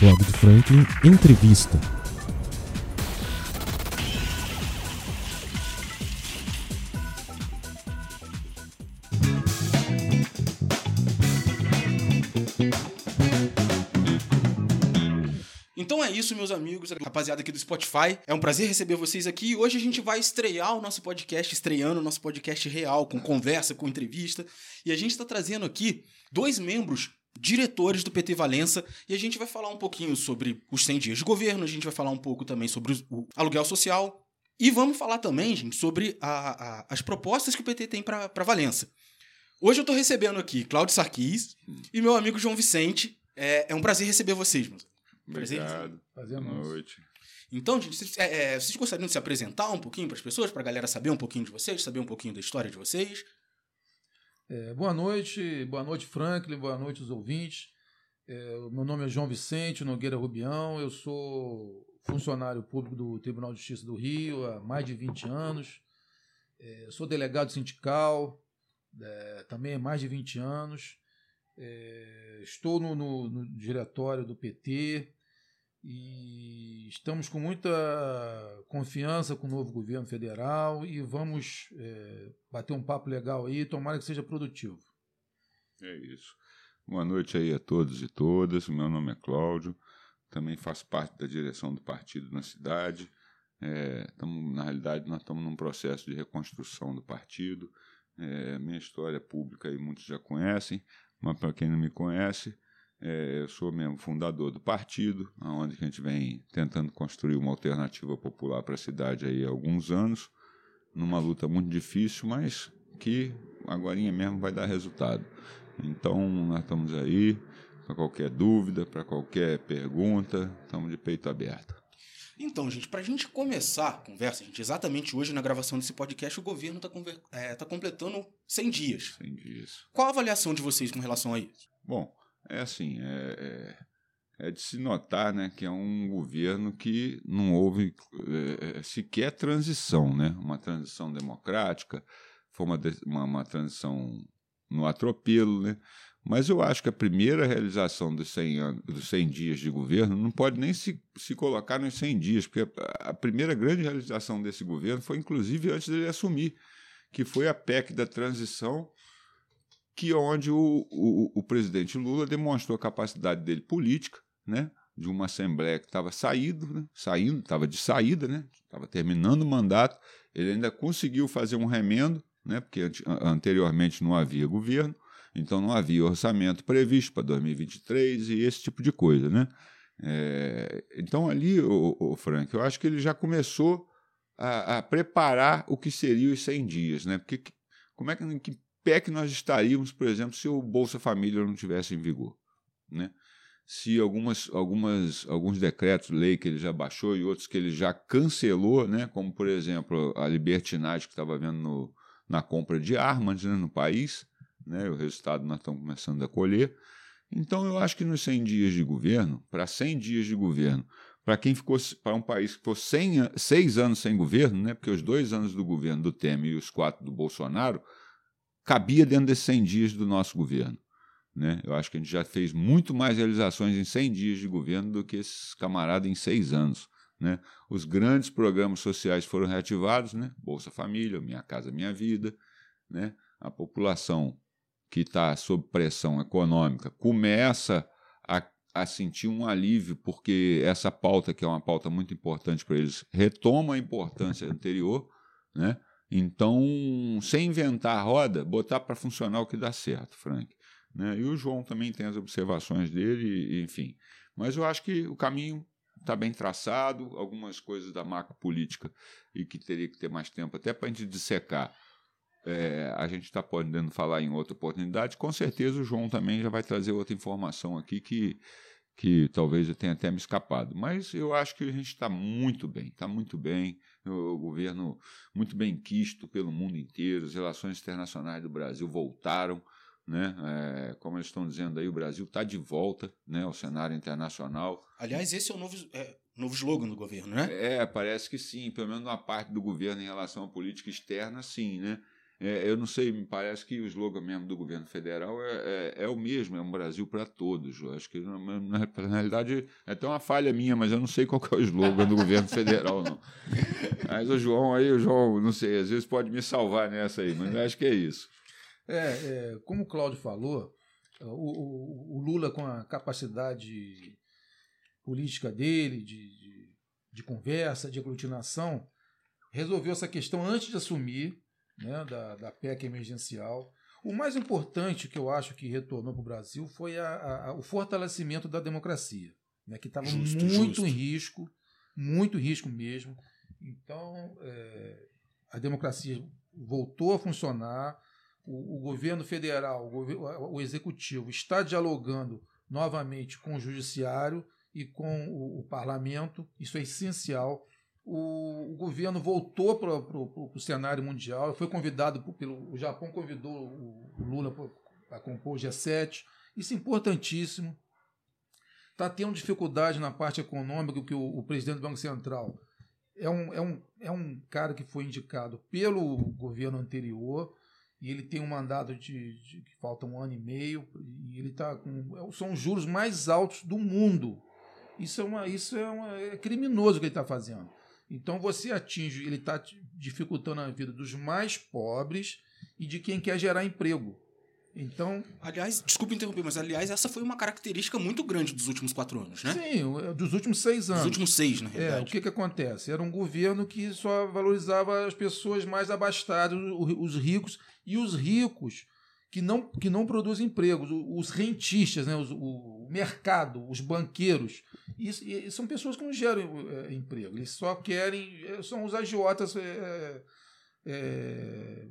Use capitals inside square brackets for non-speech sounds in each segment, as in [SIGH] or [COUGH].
Do Franklin Entrevista. Então é isso, meus amigos, rapaziada aqui do Spotify. É um prazer receber vocês aqui. Hoje a gente vai estrear o nosso podcast, estreando o nosso podcast real, com conversa, com entrevista. E a gente está trazendo aqui dois membros diretores do PT Valença e a gente vai falar um pouquinho sobre os 100 dias de governo, a gente vai falar um pouco também sobre o aluguel social e vamos falar também, gente, sobre a, a, as propostas que o PT tem para Valença. Hoje eu estou recebendo aqui Cláudio Sarquis e meu amigo João Vicente. É, é um prazer receber vocês, meus. Obrigado. Prazer Boa noite. Então, gente, vocês, é, é, vocês gostariam de se apresentar um pouquinho para as pessoas, para a galera saber um pouquinho de vocês, saber um pouquinho da história de vocês? É, boa noite, boa noite, Franklin, boa noite, os ouvintes. É, meu nome é João Vicente Nogueira Rubião, eu sou funcionário público do Tribunal de Justiça do Rio há mais de 20 anos. É, sou delegado sindical é, também há mais de 20 anos. É, estou no, no, no diretório do PT, e estamos com muita confiança com o novo governo federal e vamos é, bater um papo legal aí, tomara que seja produtivo. É isso. Boa noite aí a todos e todas. Meu nome é Cláudio, também faço parte da direção do partido na cidade. É, tamo, na realidade, nós estamos num processo de reconstrução do partido. É, minha história pública aí muitos já conhecem, mas para quem não me conhece, é, eu sou mesmo fundador do partido, onde a gente vem tentando construir uma alternativa popular para a cidade aí há alguns anos, numa luta muito difícil, mas que agora mesmo vai dar resultado. Então, nós estamos aí para qualquer dúvida, para qualquer pergunta, estamos de peito aberto. Então, gente, para a gente começar a conversa, gente, exatamente hoje na gravação desse podcast, o governo está é, tá completando 100 dias. 100 dias. Qual a avaliação de vocês com relação a isso? Bom, é assim, é, é, é, de se notar né, que é um governo que não houve é, é sequer transição, né? uma transição democrática, foi uma, uma, uma transição no atropelo, né? Mas eu acho que a primeira realização dos 100, anos, dos 100 dias de governo não pode nem se, se colocar nos 100 dias, porque a, a primeira grande realização desse governo foi, inclusive, antes dele assumir, que foi a PEC da transição, que onde o, o, o presidente Lula demonstrou a capacidade dele política, né? de uma Assembleia que estava saindo, né? saindo, estava de saída, né? estava terminando o mandato, ele ainda conseguiu fazer um remendo, né? porque anteriormente não havia governo, então não havia orçamento previsto para 2023 e esse tipo de coisa. Né? É, então ali, o, o, Frank, eu acho que ele já começou a, a, preparar o que seria os 100 dias, né? porque como é que, que pé que nós estaríamos, por exemplo, se o Bolsa Família não tivesse em vigor, né? Se algumas, algumas, alguns decretos, lei que ele já baixou e outros que ele já cancelou, né? Como por exemplo a libertinagem que estava vendo no, na compra de armas né, no país, né? O resultado nós estamos começando a colher. Então eu acho que nos 100 dias de governo, para 100 dias de governo, para quem ficou para um país que ficou 100, seis anos sem governo, né? Porque os dois anos do governo do Temer e os quatro do Bolsonaro cabia dentro desses 100 dias do nosso governo. Né? Eu acho que a gente já fez muito mais realizações em 100 dias de governo do que esses camaradas em seis anos. Né? Os grandes programas sociais foram reativados, né? Bolsa Família, Minha Casa Minha Vida. Né? A população que está sob pressão econômica começa a, a sentir um alívio, porque essa pauta, que é uma pauta muito importante para eles, retoma a importância anterior. Né? Então, sem inventar a roda, botar para funcionar o que dá certo, Frank. Né? E o João também tem as observações dele, enfim. Mas eu acho que o caminho está bem traçado, algumas coisas da macro política e que teria que ter mais tempo até para a gente dissecar. É, a gente está podendo falar em outra oportunidade. Com certeza o João também já vai trazer outra informação aqui que, que talvez eu tenha até me escapado. Mas eu acho que a gente está muito bem, está muito bem o governo muito bem quisto pelo mundo inteiro, as relações internacionais do Brasil voltaram, né? É, como eles estão dizendo aí, o Brasil está de volta né, ao cenário internacional. Aliás, esse é o novo, é, novo slogan do governo, né? É, parece que sim, pelo menos uma parte do governo em relação à política externa, sim, né? É, eu não sei, me parece que o slogan mesmo do governo federal é, é, é o mesmo, é um Brasil para todos. Eu acho que, na, na, na, realidade, é até uma falha minha, mas eu não sei qual é o slogan do governo federal, não. [LAUGHS] Mas o João aí, o João, não sei, às vezes pode me salvar nessa aí, mas eu acho que é isso. É, é como o Cláudio falou, o, o, o, Lula, com a capacidade política dele, de, de, de conversa, de aglutinação, resolveu essa questão antes de assumir né, da, da PEC emergencial. O mais importante que eu acho que retornou para o Brasil foi a, a, o fortalecimento da democracia, né, que estava muito justo. em risco, muito em risco mesmo. Então, é, a democracia voltou a funcionar, o, o governo federal, o, o, executivo está dialogando novamente com o judiciário e com o, o parlamento, isso é essencial o, governo voltou para o cenário mundial, foi convidado pelo. O Japão convidou o, Lula para compor o G7. Isso é importantíssimo. Está tendo dificuldade na parte econômica, que o, o, presidente do Banco Central é um, é, um, é um cara que foi indicado pelo governo anterior e ele tem um mandato de, de que falta um ano e meio e ele está com são os juros mais altos do mundo isso é uma isso é, uma, é criminoso o que ele está fazendo então você atinge, ele está dificultando a vida dos mais pobres e de quem quer gerar emprego. Então, aliás, desculpe interromper, mas aliás essa foi uma característica muito grande dos últimos quatro anos, né? Sim, dos últimos seis anos. Dos últimos seis, na realidade. É, o que que acontece? Era um governo que só valorizava as pessoas mais abastadas, os ricos e os ricos que não, que não produzem empregos, os rentistas, né, os, o mercado, os banqueiros. Isso, e são pessoas que não geram é, emprego, eles só querem. É, são os agiotas é, é,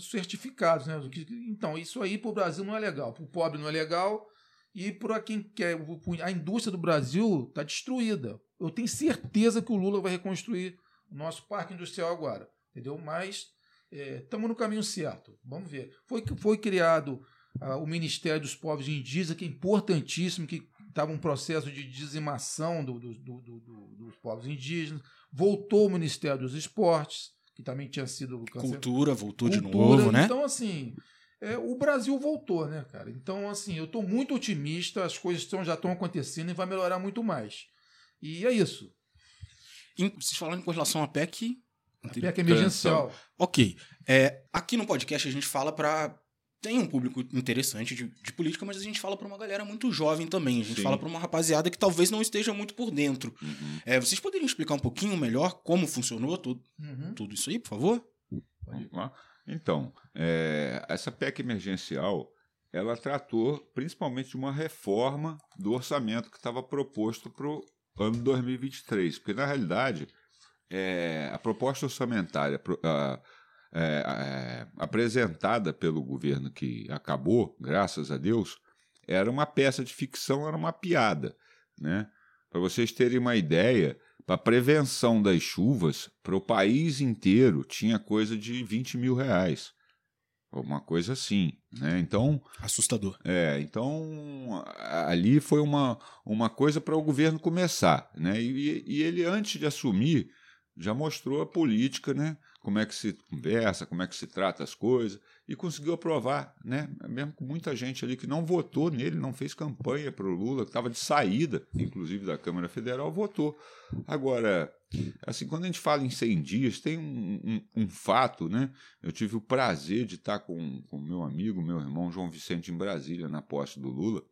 certificados. Né? Então, isso aí para o Brasil não é legal, para o pobre não é legal. E para quem quer. A indústria do Brasil está destruída. Eu tenho certeza que o Lula vai reconstruir o nosso parque industrial agora. Entendeu? Mas estamos é, no caminho certo. Vamos ver. Foi, foi criado ah, o Ministério dos Povos Indígenas, que é importantíssimo, que estava um processo de dizimação do, do, do, dos povos indígenas. Voltou o Ministério dos Esportes, que também tinha sido. Cultura, voltou Cultura. de novo, né? Então, assim. É, o Brasil voltou, né, cara? Então, assim, eu estou muito otimista, as coisas tão, já estão acontecendo e vai melhorar muito mais. E é isso. Vocês falaram com relação à PEC, PEC emergencial. Ok. É, aqui no podcast a gente fala para tem um público interessante de, de, política, mas a gente fala para uma galera muito jovem também. A gente Sim. fala para uma rapaziada que talvez não esteja muito por dentro. Uhum. É, vocês poderiam explicar um pouquinho melhor como funcionou tudo, uhum. tudo isso aí, por favor? Então, é, essa PEC emergencial, ela tratou principalmente de uma reforma do orçamento que estava proposto para o ano 2023. Porque, na realidade, é, a proposta orçamentária a, é, é, apresentada pelo governo que acabou, graças a Deus, era uma peça de ficção, era uma piada. Né? Para vocês terem uma ideia, para prevenção das chuvas, para o país inteiro, tinha coisa de 20 mil reais. Uma coisa assim, né? Então... Assustador. É, então ali foi uma, uma coisa para o governo começar, né? E, e ele, antes de assumir, já mostrou a política, né? Como é que se conversa, como é que se trata as coisas, e conseguiu aprovar, né? Mesmo com muita gente ali que não votou nele, não fez campanha para o Lula, que estava de saída, inclusive da Câmara Federal, votou. Agora, assim, quando a gente fala em 100 dias, tem um, um, um fato, né? Eu tive o prazer de estar com o meu amigo, meu irmão João Vicente, em Brasília, na posse do Lula,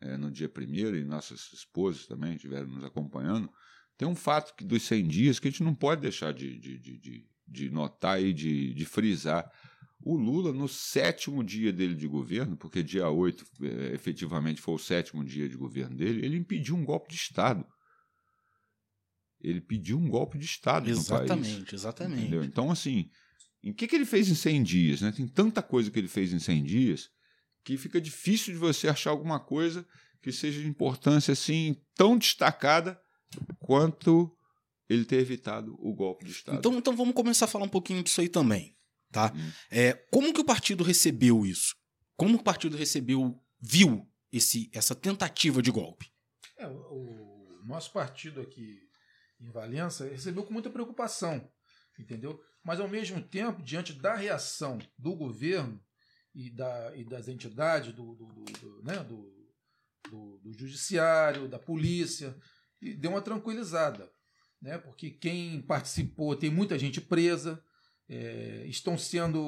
é, no dia primeiro, e nossas esposas também estiveram nos acompanhando. Tem um fato que dos 100 dias que a gente não pode deixar de, de, de, de notar e de, de frisar. O Lula, no sétimo dia dele de governo, porque dia 8 é, efetivamente foi o sétimo dia de governo dele, ele impediu um golpe de Estado. Ele pediu um golpe de Estado exatamente, no país. Exatamente, exatamente. Então, assim, em que, que ele fez em 100 dias? Né? Tem tanta coisa que ele fez em 100 dias que fica difícil de você achar alguma coisa que seja de importância assim tão destacada quanto ele ter evitado o golpe de Estado. Então, então vamos começar a falar um pouquinho disso aí também. Tá? Hum. É, como que o partido recebeu isso? Como o partido recebeu, viu esse, essa tentativa de golpe? É, o, o nosso partido aqui em Valença recebeu com muita preocupação, entendeu? Mas, ao mesmo tempo, diante da reação do governo e, da, e das entidades, do, do, do, do né, do, do, do, judiciário, da polícia, deu uma tranquilizada. Né, porque quem participou, tem muita gente presa, é, estão sendo.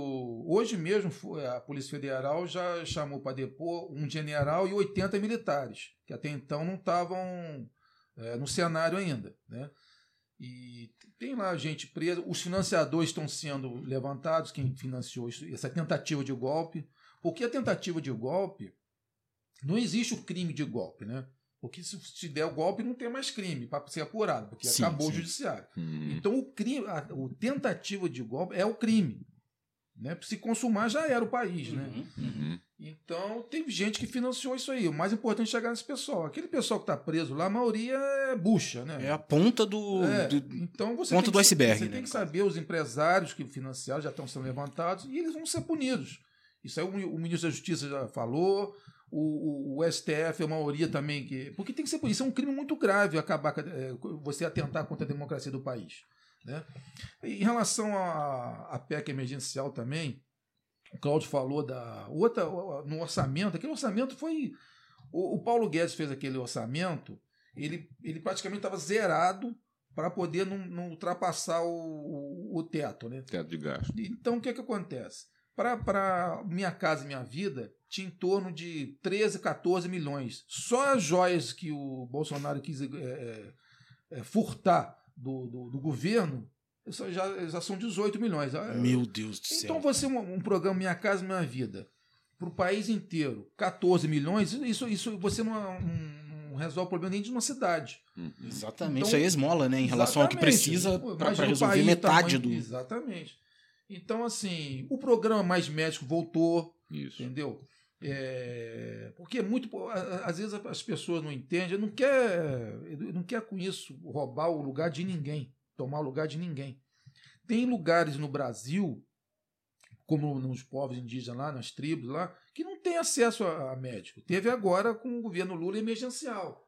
Hoje mesmo, a Polícia Federal já chamou para depor um general e 80 militares, que até então não estavam é, no cenário ainda. Né? E tem lá gente presa, os financiadores estão sendo levantados, quem financiou isso, essa tentativa de golpe. Porque a tentativa de golpe, não existe o crime de golpe, né? Porque se, se der o golpe, não tem mais crime para ser apurado, porque sim, acabou sim. o judiciário. Hum. Então, o crime, a, o tentativa de golpe é o crime. Né? Se consumar, já era o país. Né? Uhum, né? Uhum. Então, teve gente que financiou isso aí. O mais importante é chegar nesse pessoal. Aquele pessoal que está preso lá, a maioria é bucha. Né? É a ponta do, é, do então você ponta do iceberg. Você né? tem que saber os empresários que financiaram já estão sendo levantados e eles vão ser punidos. Isso aí o, o ministro da Justiça já falou, o, o, o, STF, a maioria também. que Porque tem que ser por isso. É um crime muito grave acabar é, você atentar contra a democracia do país. Né? Em relação à, à PEC emergencial também, o Cláudio falou da outra no orçamento. Aquele orçamento foi. O, o Paulo Guedes fez aquele orçamento, ele, ele praticamente estava zerado para poder não, não ultrapassar o, o, teto. Né? Teto de gasto. Então o que, que acontece? Para Minha Casa e Minha Vida, tinha em torno de 13, 14 milhões. Só as joias que o Bolsonaro quis é, é, é, furtar do, do, do governo já, já são 18 milhões. Ah, Meu Deus do céu. Então você, um, um programa Minha Casa Minha Vida, para o país inteiro, 14 milhões, isso, isso você não, não, não resolve o problema nem de uma cidade. Hum, exatamente. Então, isso aí é esmola, né? Em relação ao que precisa para resolver metade tamanho, do. Exatamente. Então, assim, o programa Mais Médico voltou. Isso. Entendeu? É, porque é muito. Às vezes as pessoas não entendem, não quer, não quer com isso roubar o lugar de ninguém, tomar o lugar de ninguém. Tem lugares no Brasil, como nos povos indígenas lá, nas tribos lá, que não tem acesso a, a médico. Teve agora com o governo Lula emergencial.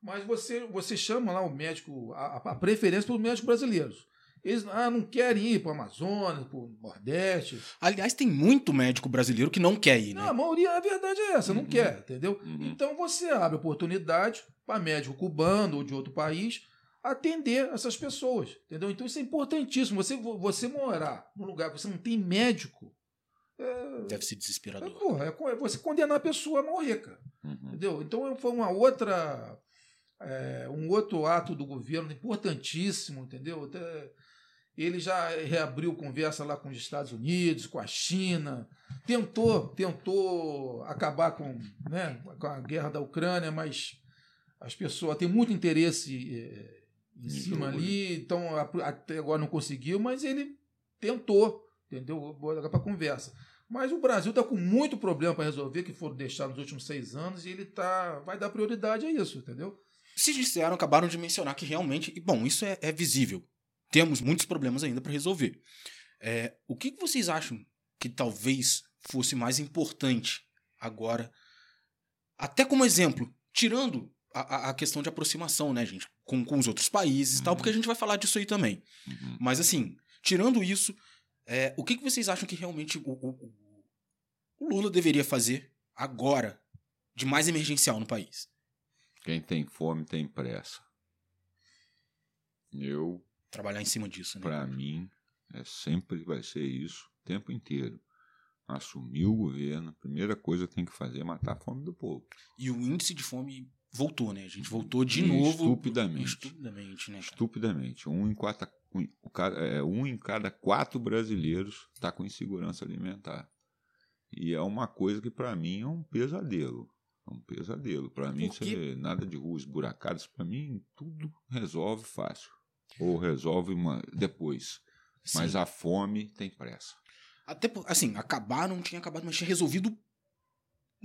Mas você, você chama lá o médico, a, a preferência pelos médicos brasileiros. Eles ah, não querem ir para o Amazonas, para o Nordeste. Aliás, tem muito médico brasileiro que não quer ir, né? Não, a maioria, a verdade é essa, não uhum. quer, entendeu? Uhum. Então você abre oportunidade para médico cubano ou de outro país atender essas pessoas, entendeu? Então isso é importantíssimo. Você, você morar num lugar que você não tem médico. É, Deve ser desesperador. É, porra, é você condenar a pessoa a morrer, cara. Uhum. Entendeu? Então foi uma outra. É, um outro ato do governo importantíssimo, entendeu? Até, ele já reabriu conversa lá com os Estados Unidos, com a China, tentou, tentou acabar com, né, com a guerra da Ucrânia, mas as pessoas têm muito interesse é, em cima ali, então até agora não conseguiu, mas ele tentou, entendeu? Para conversa. Mas o Brasil está com muito problema para resolver, que foram deixados nos últimos seis anos, e ele tá, vai dar prioridade a isso, entendeu? Se disseram, acabaram de mencionar que realmente, e bom, isso é, é visível temos muitos problemas ainda para resolver. É, o que, vocês acham que talvez fosse mais importante agora, até como exemplo, tirando a, a questão de aproximação, né, gente, com, com os outros países e tal, uhum. porque a gente vai falar disso aí também. Uhum. Mas assim, tirando isso, é, o que, que vocês acham que realmente o, o, o Lula deveria fazer agora de mais emergencial no país? Quem tem fome tem pressa. Eu trabalhar em cima disso. Né? Para mim, é sempre vai ser isso o tempo inteiro. Assumir o governo, a primeira coisa que tem que fazer é matar a fome do povo. E o índice de fome voltou, né? A gente voltou de e novo. Estupidamente. Estupidamente, né? Cara? Estupidamente. Um em, quatro, é, um em cada quatro brasileiros está com insegurança alimentar. E é uma coisa que para mim é um pesadelo. É um pesadelo. Para mim, isso é nada de ruas buracadas. Para mim, tudo resolve fácil ou resolve uma depois. Sim. Mas a fome tem pressa. Até assim, acabar não tinha acabado, mas tinha resolvido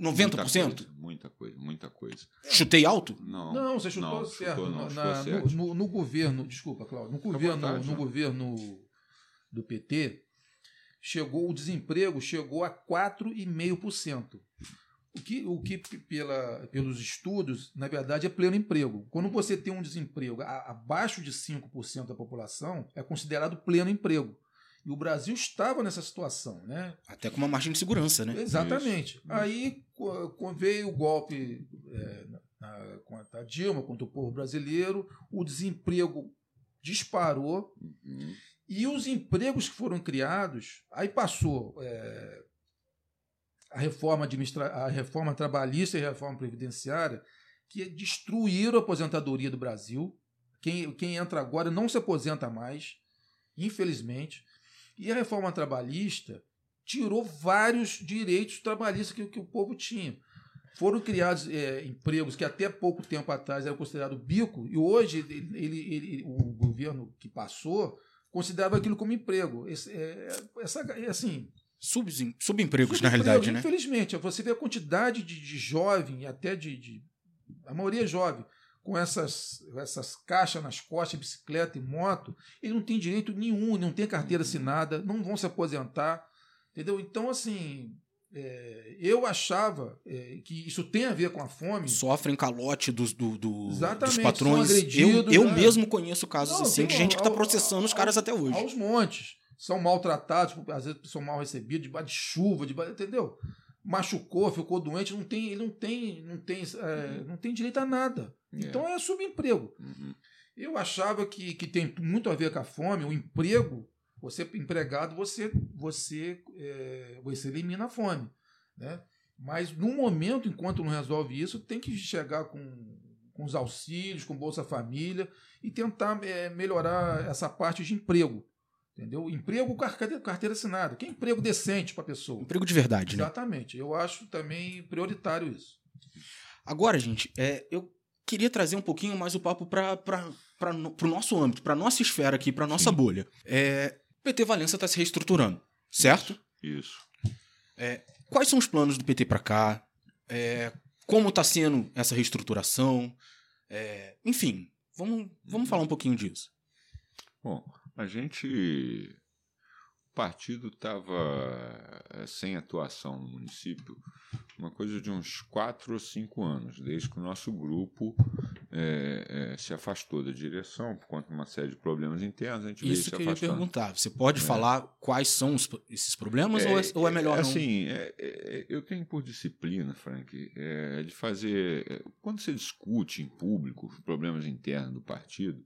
90%? Muita coisa, muita coisa, muita coisa. Chutei alto? Não. Não, você chutou não, certo. Chutou, não, Na, no, no, no, governo, desculpa, Cláudio, no governo, vontade, no governo do PT, chegou o desemprego chegou a 4,5%. O que, o que pela, pelos estudos, na verdade, é pleno emprego. Quando você tem um desemprego abaixo de 5% da população, é considerado pleno emprego. E o Brasil estava nessa situação, né? Até com uma margem de segurança, né? Exatamente. Isso. Aí veio o golpe é, na, contra a Dilma, contra o povo brasileiro, o desemprego disparou uhum. e os empregos que foram criados, aí passou é, a reforma administra a reforma trabalhista e a reforma previdenciária que destruíram a aposentadoria do Brasil. Quem, quem entra agora não se aposenta mais, infelizmente. E a reforma trabalhista tirou vários direitos trabalhistas que, que o povo tinha. Foram criados é, empregos que até pouco tempo atrás eram considerados bico, e hoje ele, ele, ele, o governo que passou considerava aquilo como emprego. Esse, é, essa, é assim, Sub, subempregos, na realidade, né? Infelizmente, você vê a quantidade de, de jovem, até de, de, A maioria é jovem, com essas, essas caixas nas costas, bicicleta e moto, ele não tem direito nenhum, não tem carteira assinada, não vão se aposentar. Entendeu? Então, assim, é, eu achava é, que isso tem a ver com a fome. Sofrem calote dos, do, do, dos patrões. eu eu né? mesmo conheço casos não, assim de gente que está processando os caras até hoje. Aos montes são maltratados, às vezes são mal recebidos, debaixo de chuva, debaixo, entendeu? Machucou, ficou doente, não tem, ele não tem, não tem, é, não tem direito a nada. É. Então é subemprego. Uhum. Eu achava que, que tem muito a ver com a fome, o emprego, você empregado, você você é, você elimina a fome, né? Mas no momento, enquanto não resolve isso, tem que chegar com, com os auxílios, com Bolsa Família e tentar é, melhorar essa parte de emprego. Entendeu? Emprego carteira, carteira assinada. Que é emprego decente para a pessoa. Emprego de verdade, né? Exatamente. Eu acho também prioritário isso. Agora, gente, é, eu queria trazer um pouquinho mais o papo para o no, âmbito, para nossa esfera aqui, para nossa Sim. bolha. É, PT Valença está se reestruturando, certo? Isso. É, quais são os planos do PT para cá? É, como está sendo essa reestruturação? É, enfim, vamos, vamos falar um pouquinho disso. Bom, a gente. O partido estava eh, sem atuação no município uma coisa de uns quatro ou cinco anos, desde que o nosso grupo é, é, se afastou da direção por conta de uma série de problemas internos. A gente Isso que eu ia perguntar. Você pode é. falar quais são os, esses problemas ou, é, ou, é, melhor assim, não? Assim, eu tenho por disciplina, Frank, de fazer... Quando você discute em público os problemas internos do partido,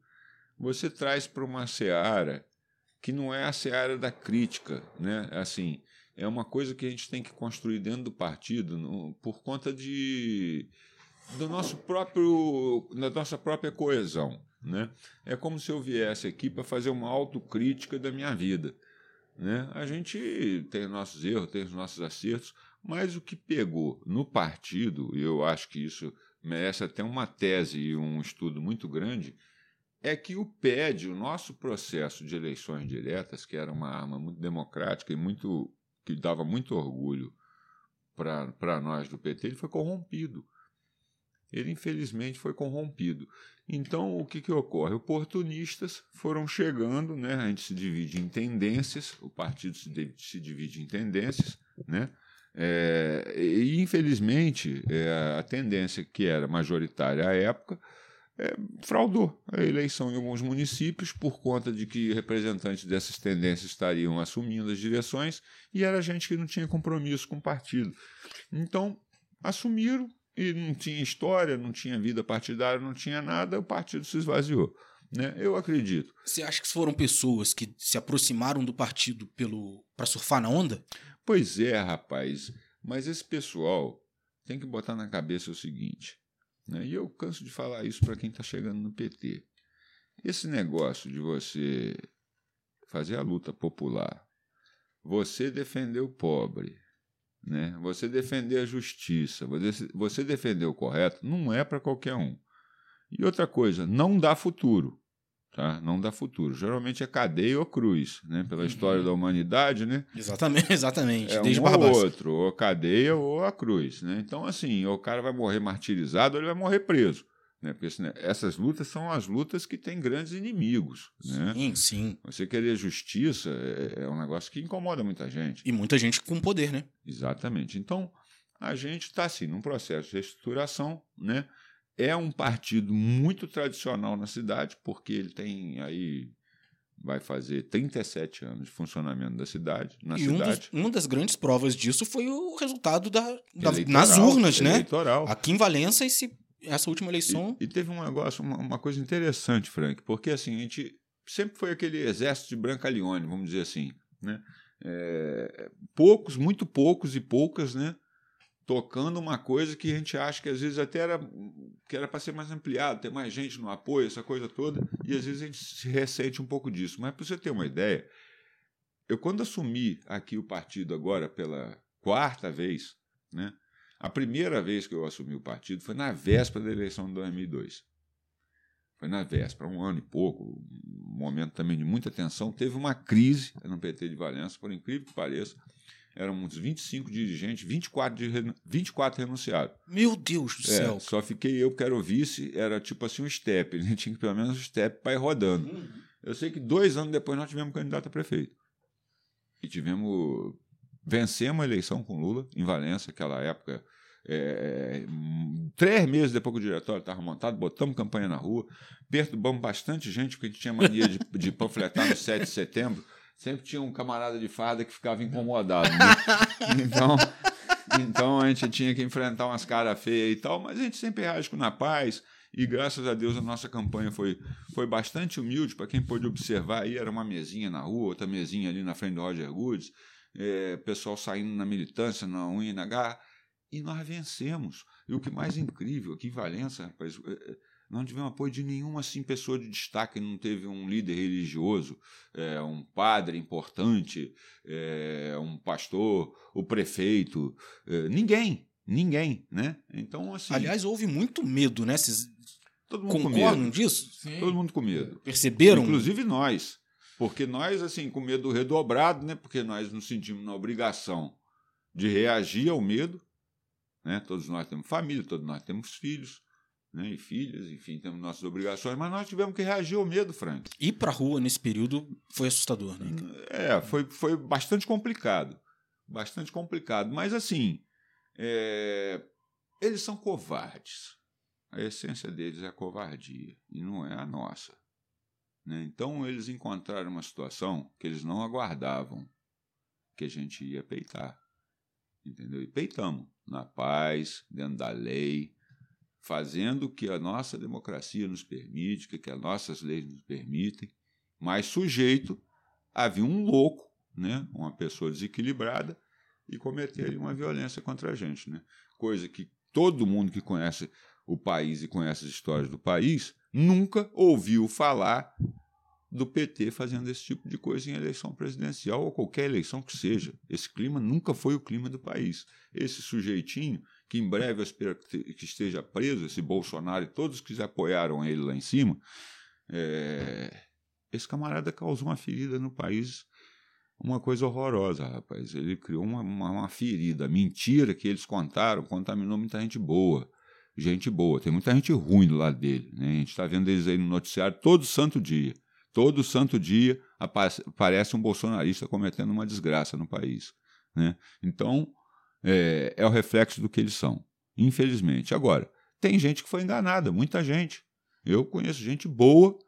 você traz para uma seara que não é a seara da crítica, né? Assim, é uma coisa que a gente tem que construir dentro do partido no, por conta de do nosso próprio da nossa própria coesão, né? É como se eu viesse aqui para fazer uma autocrítica da minha vida, né? A gente tem nossos erros, tem os nossos acertos, mas o que pegou no partido, e eu acho que isso merece até uma tese e um estudo muito grande, é que o PED, o nosso processo de eleições diretas, que era uma arma muito democrática e muito que dava muito orgulho para nós do PT, ele foi corrompido. Ele, infelizmente, foi corrompido. Então, o que, que ocorre? Oportunistas foram chegando, né? a gente se divide em tendências, o partido se, se divide em tendências, né? É, e, infelizmente, é, a tendência que era majoritária à época é, fraudou a eleição em alguns municípios por conta de que representantes dessas tendências estariam assumindo as direções e era gente que não tinha compromisso com o partido. Então, assumiram e não tinha história, não tinha vida partidária, não tinha nada, o partido se esvaziou. Né? Eu acredito. Você acha que foram pessoas que se aproximaram do partido pelo para surfar na onda? Pois é, rapaz. Mas esse pessoal tem que botar na cabeça o seguinte: né? E eu canso de falar isso para quem está chegando no PT. Esse negócio de você fazer a luta popular, você defender o pobre, né? você defender a justiça, você, defender o correto, não é para qualquer um. E outra coisa, não dá futuro tá? Não dá futuro. Geralmente é cadeia ou cruz, né? Pela uhum. história da humanidade, né? Exatamente, [LAUGHS] exatamente. É Desde um ou outro, ou cadeia ou a cruz, né? Então, assim, o cara vai morrer martirizado ou ele vai morrer preso. Né? Porque assim, essas lutas são as lutas que têm grandes inimigos. Né? Sim, sim. Você querer justiça é, é um negócio que incomoda muita gente. E muita gente com poder, né? Exatamente. Então, a gente está, assim, num processo de reestruturação, né? É um partido muito tradicional na cidade, porque ele tem aí vai fazer 37 anos de funcionamento da cidade, na e um dos- cidade. uma das grandes provas disso foi o resultado da, da- nas urnas, né? Eleitoral. Aqui em Valença, esse, essa última eleição. E, e teve um negócio, uma, uma coisa interessante, Frank, porque assim, a gente sempre foi aquele exército de Brancaleone, vamos dizer assim, né? É, poucos, muito poucos e poucas, né? Tocando uma coisa que a gente acha que às vezes até era que era para ser mais ampliado, ter mais gente no apoio, essa coisa toda, e às vezes a gente se ressente um pouco disso. Mas para você ter uma ideia, eu quando assumi aqui o partido agora pela quarta vez, né? A primeira vez que eu assumi o partido foi na véspera da eleição de 2002. Foi na véspera, um ano e pouco, um momento também de muita tensão. Teve uma crise no PT de Valença, por incrível que pareça. Eram uns 25 dirigentes, 24, de, renu- 24 renunciaram. Meu Deus do É, céu. só fiquei eu que era o vice, era tipo assim um step. A gente tinha que pelo menos um step para ir rodando. Eu sei que dois anos depois nós tivemos candidato a prefeito. E tivemos. Vencemos a eleição com Lula, em Valença, aquela época. é, hum, três meses depois que o diretório estava montado, botamos campanha na rua, perturbamos bastante gente, porque a gente tinha mania de, de panfletar no 7 de setembro. Sempre tinha um camarada de farda que ficava incomodado. né? [LAUGHS] Então, então a gente tinha que enfrentar umas caras feias e tal, mas a gente sempre reage com na paz. E graças a Deus a nossa campanha foi, foi bastante humilde. Para quem pôde observar aí, era uma mesinha na rua, outra mesinha ali na frente do Roger Goods, é, pessoal saindo na militância, na UNH, e nós vencemos. E o que mais incrível aqui em Valença, rapaz, é, é, não tivemos apoio de nenhuma assim, pessoa de destaque, não teve um líder religioso, é, um padre importante, é, um pastor, o prefeito, é, ninguém, ninguém, né? Então, assim, Aliás, houve muito medo, né? Vocês todo mundo com concordam medo. disso? Sim. Todo mundo com medo. Perceberam? Inclusive nós. Porque nós, assim, com medo redobrado, né? Porque nós nos sentimos na obrigação de reagir ao medo. Né? Todos nós temos família, todos nós temos filhos né? e filhas, enfim, temos nossas obrigações, mas nós tivemos que reagir ao medo, Frank. Ir pra rua nesse período foi assustador, né? É, foi, foi bastante complicado. Bastante complicado. Mas, assim, é, eles são covardes. A essência deles é a covardia, e não é a nossa. né? Então, eles encontraram uma situação que eles não aguardavam que a gente ia peitar. Entendeu? E peitamos, na paz, dentro da lei, fazendo o que a nossa democracia nos permite, o que as nossas leis nos permitem, mas sujeito havia um louco, né, uma pessoa desequilibrada, e cometer uma violência contra a gente. Né? Coisa que todo mundo que conhece o país e conhece as histórias do país nunca ouviu falar do PT fazendo esse tipo de coisa em eleição presidencial ou qualquer eleição que seja. Esse clima nunca foi o clima do país. Esse sujeitinho, que em breve eu espero que esteja preso, esse Bolsonaro e todos que apoiaram ele lá em cima, é, esse camarada causou uma ferida no país, uma coisa horrorosa, rapaz. Ele criou uma, uma, uma ferida. Mentira que eles contaram, contaminou muita gente boa. Gente boa. Tem muita gente ruim do lado dele. Né? A gente está vendo eles aí no noticiário todo santo dia. Todo santo dia apa- aparece um bolsonarista cometendo uma desgraça no país. Né? Então, é, é o reflexo do que eles são. Infelizmente. Agora, tem gente que foi enganada, muita gente. Eu conheço gente boa,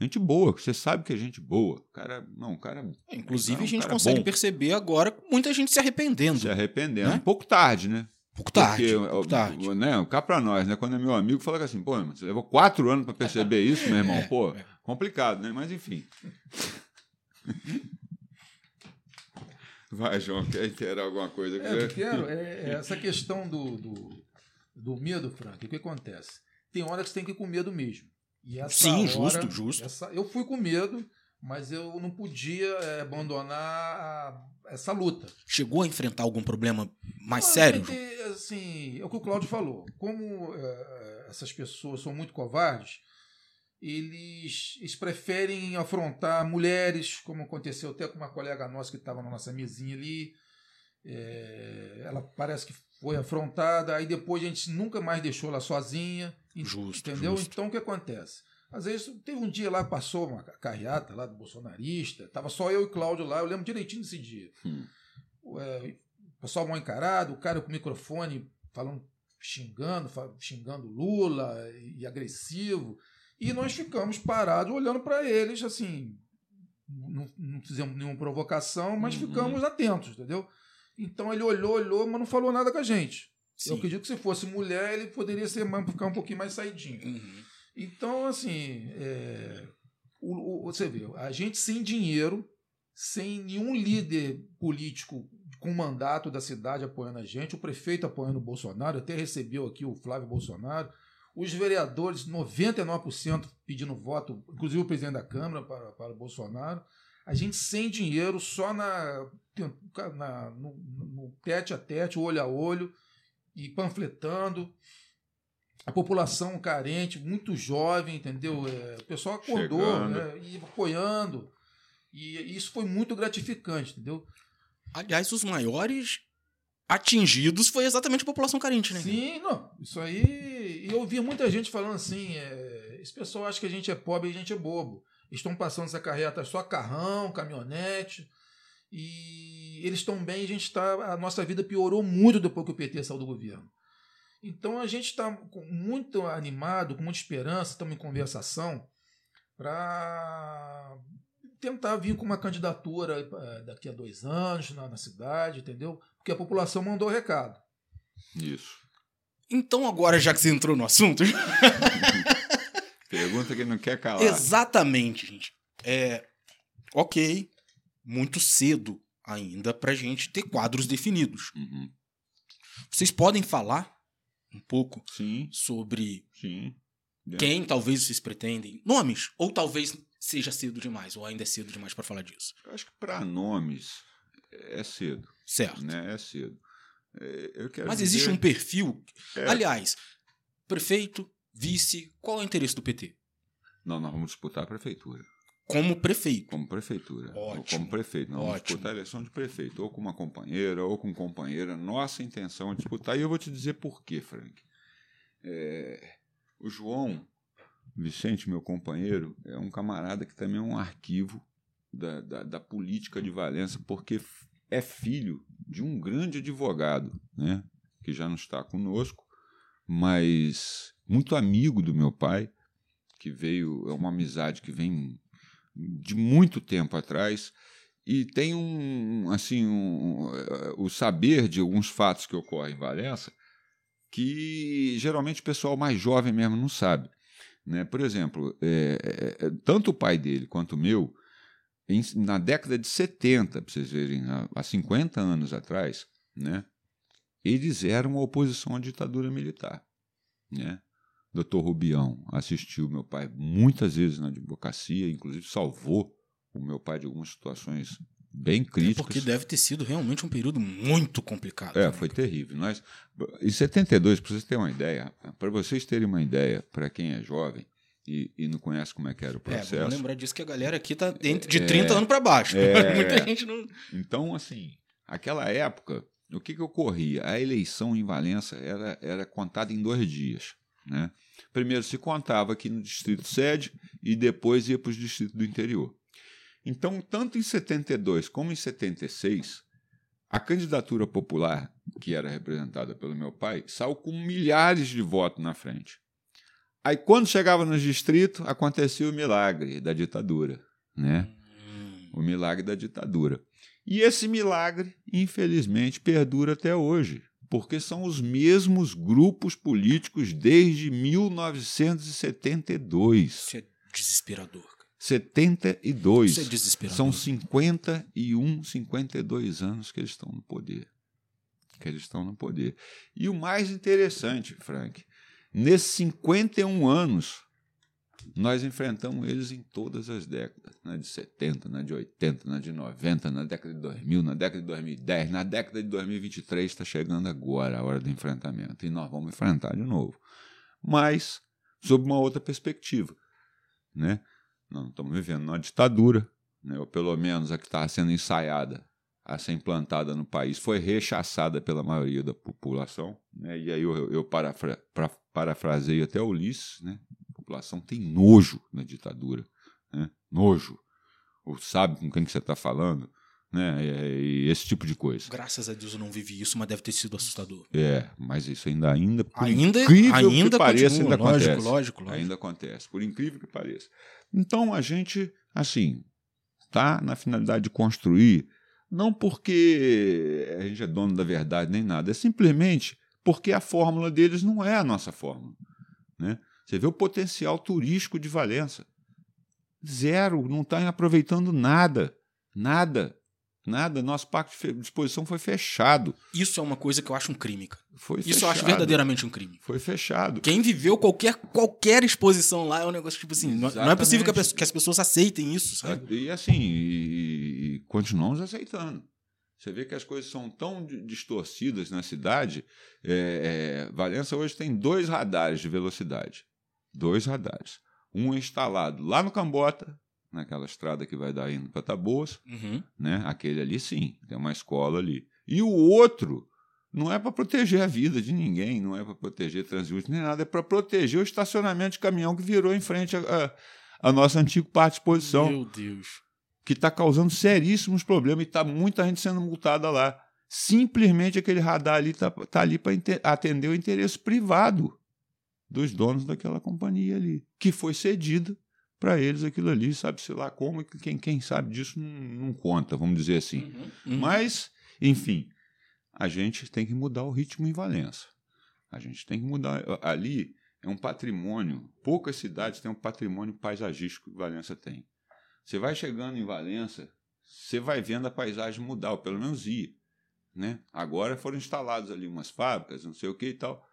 gente boa, você sabe que é gente boa. Cara, não, cara Inclusive, Não, a gente cara consegue bom. perceber agora muita gente se arrependendo. se arrependendo. Né? Um pouco tarde, né? Pouco tarde. Porque, pouco tarde. Né, cá pra nós, né? Quando é meu amigo, fala assim, pô, você levou quatro anos pra perceber isso, meu irmão. [LAUGHS] É, pô, é. complicado, né? Mas enfim. [LAUGHS] Vai, João, quer inteirar alguma coisa? É, eu quero, é, é [LAUGHS] essa questão do, do, do medo, Frank, o que acontece? Tem hora que você tem que ir com medo mesmo. E essa Sim, hora- justo, justo. essa- eu fui com medo, mas eu não podia é, abandonar a- essa luta. Chegou a enfrentar algum problema mais Não, sério? assim, é o que o Cláudio falou. Como é, essas pessoas são muito covardes, eles, eles preferem afrontar mulheres, como aconteceu até com uma colega nossa que estava na nossa mesinha ali. É, ela parece que foi afrontada, aí depois a gente nunca mais deixou ela sozinha. Justo, Entendeu? justo. Então o que acontece? Às vezes teve um dia lá, passou uma carreata lá do bolsonarista, tava só eu e Cláudio lá, eu lembro direitinho desse dia. Hum. É, o pessoal mal encarado, o cara com o microfone falando, xingando, xingando Lula e agressivo. E nós ficamos parados olhando para eles, assim, não, não fizemos nenhuma provocação, mas Uhum. ficamos atentos, entendeu? Então ele olhou, olhou, mas não falou nada com a gente. Eu Sim. acredito que se fosse mulher, ele poderia ser mais- ficar um pouquinho mais saidinho. Uhum. Então, assim, é, o- o- você vê, a gente sem dinheiro, sem nenhum líder político com mandato da cidade apoiando a gente, o prefeito apoiando o Bolsonaro, até recebeu aqui o Flávio Bolsonaro, os vereadores, 99% pedindo voto, inclusive o presidente da Câmara para, para o Bolsonaro. A gente sem dinheiro, só na, na- no, no tete a tete, olho a olho, e panfletando. A população carente, muito jovem, entendeu? É, o pessoal acordou né, e apoiando. E isso foi muito gratificante, entendeu? Aliás, os maiores atingidos foi exatamente a população carente, né? Sim, não. Isso aí. E eu ouvi muita gente falando assim: é, esse pessoal acha que a gente é pobre e a gente é bobo. Estão passando essa carreta só carrão, caminhonete. E eles estão bem, a gente está. A nossa vida piorou muito depois que o PT saiu do governo. Então a gente está muito animado, com muita esperança, estamos em conversação para tentar vir com uma candidatura eh, daqui a dois anos na, na cidade, entendeu? Porque a população mandou o recado. Isso. Então, agora, já que você entrou no assunto. [LAUGHS] Pergunta que não quer calar. Exatamente, gente. É. Ok. Muito cedo ainda pra gente ter quadros definidos. Uhum. Vocês podem falar um pouco Sim, sobre sim. quem talvez vocês pretendem? Nomes? Ou talvez seja cedo demais, ou ainda é cedo demais pra falar disso. Eu acho que para nomes é cedo, Certo. né? É cedo. É, eu quero Mas dizer- existe um perfil. É. Aliás, prefeito, vice, qual é o interesse do PT? Não, nós vamos disputar a prefeitura. Como prefeito. Como prefeitura. Ou Ótimo. como prefeito. Nós vamos Ótimo. disputar a eleição de prefeito. Ou com uma companheira, ou com companheira. Nossa intenção é disputar. E eu vou te dizer por quê, Frank. É, o João Vicente, meu companheiro, é um camarada que também é um arquivo da, da, da política de Valença, porque é filho de um grande advogado, né? que já não está conosco, mas muito amigo do meu pai, que veio, é uma amizade que vem de muito tempo atrás e tem um assim um, o saber de alguns fatos que ocorrem em Valença que geralmente o pessoal mais jovem mesmo não sabe né por exemplo eh, eh, tanto o pai dele quanto o meu em- na década de 70 para vocês verem há, há 50 anos atrás né eles eram oposição à ditadura militar né Dr. Rubião assistiu meu pai muitas vezes na advocacia, inclusive salvou o meu pai de algumas situações bem É críticas. porque deve ter sido realmente um período muito complicado. É, né? foi terrível. Nós, em 72, para vocês terem uma ideia, para vocês terem uma ideia, para quem é jovem e, e não conhece como é que era o É, processo. vamos lembrar disso que a galera aqui tá entre- de É, 30 anos pra baixo. é. [LAUGHS] Muita gente não. Então, assim, aquela época, o que, que ocorria? A eleição em Valença era, era contada em dois dias. Né? Primeiro se contava aqui no distrito sede e depois ia para os distritos do interior. Então, tanto em 72 como em 76, a candidatura popular, que era representada pelo meu pai, saiu com milhares de votos na frente. Aí, quando chegava nos distritos, acontecia o milagre da ditadura. Né? Hum, o milagre da ditadura. E esse milagre, infelizmente, perdura até hoje, porque são os mesmos grupos políticos desde 1972. Isso é desesperador. Cara. 72. Isso é desesperador. São 51, 52 anos que eles estão no poder. Que eles estão no poder. E o mais interessante, Frank, nesses 51 anos, nós enfrentamos eles em todas as décadas. Na de 70, na de 80, na de 90, na década de 2000, na década de 2010, na década de 2023 está chegando agora a hora do enfrentamento. E nós vamos enfrentar de novo. Mas sob uma outra perspectiva. Né? Não estamos vivendo numa ditadura, né? ou pelo menos a que estava sendo ensaiada a ser implantada no país foi rechaçada pela maioria da população. Né? E aí eu, eu parafra, pra, parafraseio até Ulisses, né? a população tem nojo na ditadura. Né? Nojo. Ou sabe com quem que você está falando. Né? E, e esse tipo de coisa. Graças a Deus eu não vivi isso, mas deve ter sido assustador. É, mas isso ainda, ainda por Ainda, incrível ainda que pareça, ainda lógico, acontece. lógico, lógico. Ainda acontece, por incrível que pareça. Então a gente, assim, está na finalidade de construir, não porque a gente é dono da verdade nem nada, é simplesmente porque a fórmula deles não é a nossa fórmula. Né? Você vê o potencial turístico de Valença. Zero, não está aproveitando nada. Nada. Nada. Nosso pacto de disposição foi fechado. Isso é uma coisa que eu acho um crime, cara. Foi Isso fechado. eu acho verdadeiramente um crime. Foi fechado. Quem viveu qualquer, qualquer exposição lá é um negócio tipo assim. Não, não é possível que, Exatamente. pessoa- que as pessoas aceitem isso, sabe? E assim, e, e continuamos aceitando. Você vê que as coisas são tão di- distorcidas na cidade. É, é, Valença hoje tem dois radares de velocidade. Dois radares. Um instalado lá no Cambota, naquela estrada que vai dar indo para Taboas, Uhum. né? Aquele ali sim, tem uma escola ali. E o outro não é para proteger a vida de ninguém, não é para proteger transeunte nem nada, é para proteger o estacionamento de caminhão que virou em frente à a, nossa antiga parte de exposição Meu Deus. que está causando seríssimos problemas e está muita gente sendo multada lá. Simplesmente aquele radar ali está tá ali para atender o interesse privado dos donos daquela companhia ali, que foi cedida para eles aquilo ali, sabe-se lá como, e quem, quem sabe disso não, não conta, vamos dizer assim. Uhum. Mas, enfim, a gente tem que mudar o ritmo em Valença. A gente tem que mudar. Ali é um patrimônio, poucas cidades têm um patrimônio paisagístico que Valença tem. Você vai chegando em Valença, você vai vendo a paisagem mudar, ou pelo menos ia. Né? Agora foram instaladas ali umas fábricas, não sei o que e tal.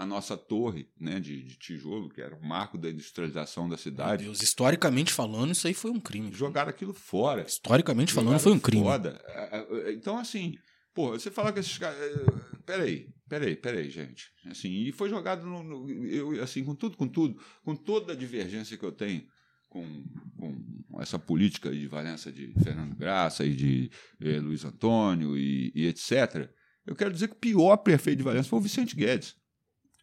A nossa torre né, de, de tijolo, que era o marco da industrialização da Meu cidade, Deus, historicamente falando, isso aí foi um crime. jogaram aquilo fora. Historicamente falando, foi um crime. Foda. É, é, Então, assim, pô, você fala que esses caras. é, Peraí, peraí, peraí, gente. Assim, e foi jogado no, no- eu, assim, com tudo, com tudo, com toda a divergência que eu tenho com, com essa política de Valença de Fernando Graça e de eh, Luiz Antônio e, e etc. Eu quero dizer que o pior prefeito de Valença foi o Vicente Guedes.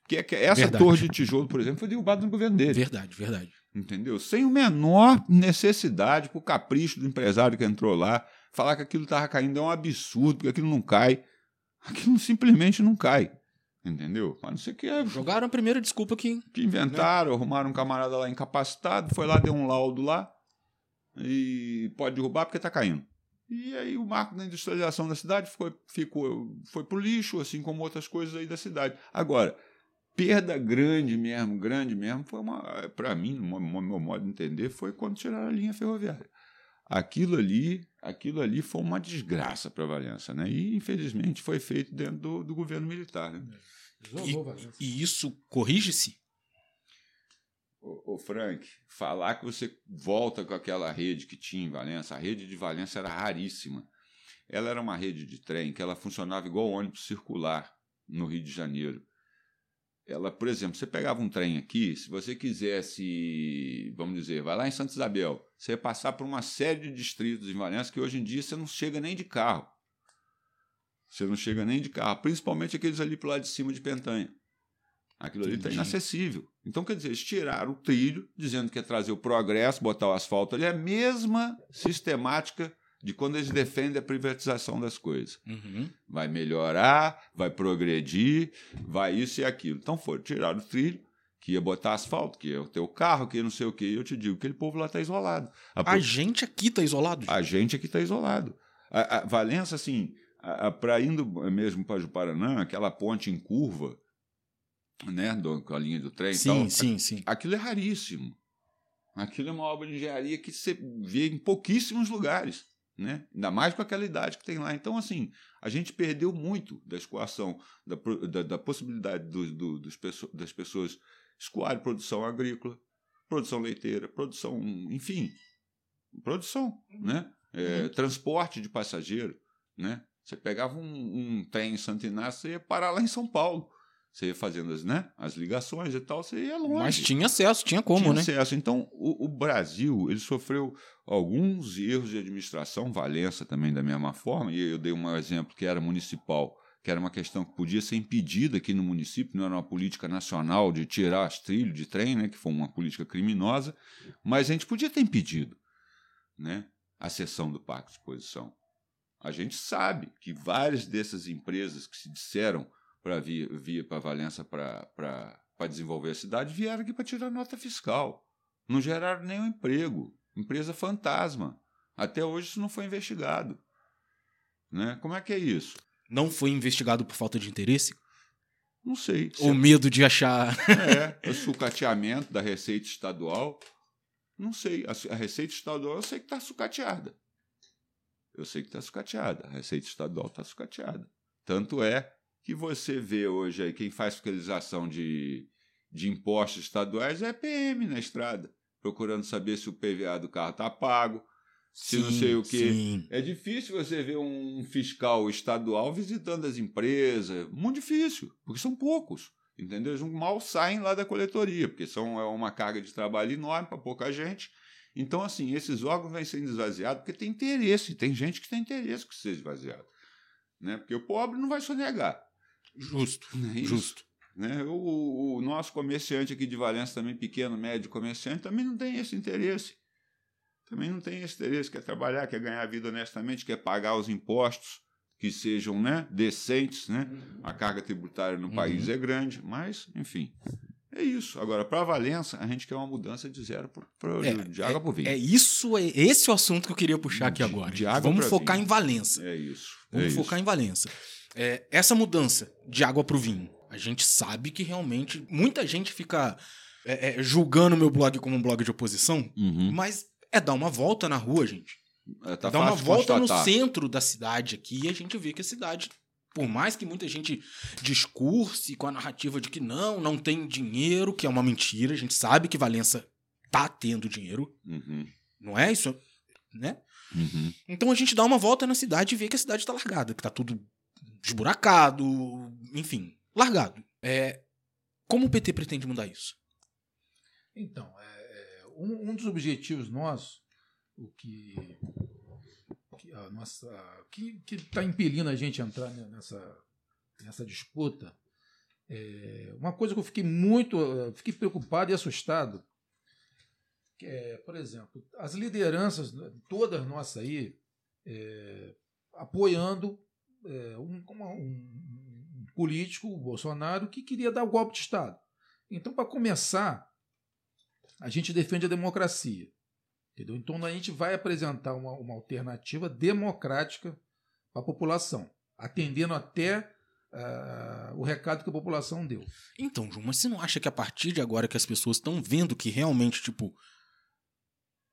Que é que essa Verdade. torre de tijolo, por exemplo, foi derrubada no governo dele. Verdade, verdade. Entendeu? Sem o menor necessidade, por capricho do empresário que entrou lá, falar que aquilo estava caindo é um absurdo, porque aquilo não cai. Aquilo simplesmente não cai. Entendeu? A não ser que, é- Jogaram a primeira desculpa que. que inventaram, arrumaram um camarada lá incapacitado, foi lá, deu um laudo lá, e pode derrubar porque está caindo. E aí o marco da industrialização da cidade ficou, ficou, foi pro lixo, assim como outras coisas aí da cidade. Agora, perda grande mesmo, grande mesmo, foi uma, para mim, no meu modo de entender, foi quando tiraram a linha ferroviária. Aquilo ali, aquilo ali foi uma desgraça para Valença, né? E infelizmente foi feito dentro do, do governo militar, né? Valença. E isso corrige-se? Ô, Frank, falar que você volta com aquela rede que tinha em Valença, a rede de Valença era raríssima. Ela era uma rede de trem que ela funcionava igual ônibus circular no Rio de Janeiro. Ela, por exemplo, você pegava um trem aqui, se você quisesse, vamos dizer, vai lá em Santa Isabel, você ia passar por uma série de distritos em Valença que hoje em dia você não chega nem de carro. Você não chega nem de carro, principalmente aqueles ali pro lado de cima de Pentanha. Aquilo ali está inacessível. Então, quer dizer, eles tiraram o trilho, dizendo que ia trazer o progresso, botar o asfalto ali, é a mesma sistemática de quando eles defendem a privatização das coisas. Uhum. Vai melhorar, vai progredir, vai isso e aquilo. Então, foram, tiraram o trilho, que ia botar asfalto, que ia ter o carro, que ia não sei o quê. E eu te digo, aquele povo lá está isolado. A, A gente aqui tá isolado. a gente aqui está isolado. A, a Valença, assim, para indo mesmo para Juparanã, aquela ponte em curva, né, do, com a linha do trem e sim, tal, sim, sim. aquilo é raríssimo. Aquilo é uma obra de engenharia que você vê em pouquíssimos lugares, né? Ainda mais com aquela idade que tem lá. Então, assim, a gente perdeu muito da escoação, da, da, da possibilidade do, do, dos das pessoas escoarem produção agrícola, produção leiteira, produção, enfim, produção, né? É, Transporte de passageiro, né? Você pegava um, um trem em Santo Inácio, você ia parar lá em São Paulo. Você ia fazendo as, né, as ligações e tal, você ia longe. Mas tinha acesso, tinha como, Tinha né? acesso. Então, o, o Brasil ele sofreu alguns erros de administração, Valença também da mesma forma, e eu dei um exemplo que era municipal, que era uma questão que podia ser impedida aqui no município, não era uma política nacional de tirar as trilhos de trem, né, que foi uma política criminosa, mas a gente podia ter impedido né, a cessão do Parque de Exposição. A gente sabe que várias dessas empresas que se disseram para vir, vir para Valença para desenvolver a cidade vieram aqui para tirar nota fiscal. Não geraram nenhum emprego. Empresa fantasma. Até hoje isso não foi investigado. Né? Como é que é isso? Não foi investigado por falta de interesse? Não sei. Ou medo de achar. É, [LAUGHS] o sucateamento da Receita Estadual. Não sei. A, a Receita Estadual eu sei que está sucateada. Eu sei que está sucateada. A Receita Estadual está sucateada. Tanto é que você vê hoje aí, quem faz fiscalização de, de impostos estaduais é PM na estrada, procurando saber se o PVA do carro está pago, se não sei o quê. Sim. É difícil você ver um fiscal estadual visitando as empresas. Muito difícil, porque são poucos. Entendeu? Eles mal saem lá da coletoria, porque são, é uma carga de trabalho enorme para pouca gente. Então, assim, esses órgãos vêm sendo esvaziados porque tem interesse, tem gente que tem interesse que seja esvaziado. Né? Porque o pobre não vai sonegar. Justo. É isso? Justo. Né? O, o nosso comerciante aqui de Valença, também pequeno, médio comerciante, também não tem esse interesse. Também não tem esse interesse, quer trabalhar, quer ganhar a vida honestamente, quer pagar os impostos que sejam né, decentes. Né? A carga tributária no país é grande, mas, enfim, é isso. Agora, para Valença, a gente quer uma mudança de zero pro- É, de água por vinho. É isso, é esse o assunto que eu queria puxar aqui De- agora. de água Vamos pra focar vinho. em Valença. É isso. Vamos é focar em Valença. É, essa mudança de água pro vinho, a gente sabe que realmente muita gente fica é, é, julgando o meu blog como um blog de oposição, Uhum. mas é dar uma volta na rua, gente. É, tá dar uma volta no constatar. centro da cidade aqui e a gente vê que a cidade, por mais que muita gente discurse com a narrativa de que não, não tem dinheiro, que é uma mentira, a gente sabe que Valença tá tendo dinheiro, Uhum. não é isso, né? Uhum. Então a gente dá uma volta na cidade e vê que a cidade tá largada, que tá tudo esburacado, enfim, largado. É, como o PT pretende mudar isso? Então, é, é, um, um dos objetivos nossos, o que que que está impelindo a gente a entrar ne- nessa, nessa disputa, é, uma coisa que eu fiquei muito, fiquei preocupado e assustado, que é, por exemplo, as lideranças todas nossas aí é, apoiando é, um, uma- um- um político, o Bolsonaro, que queria dar o golpe de Estado. Então, para começar, a gente defende a democracia. Entendeu? Então a gente vai apresentar uma, uma alternativa democrática para a população, atendendo até ah, o recado que a população deu. Então, João, mas você não acha que a partir de agora que as pessoas estão vendo que realmente, tipo,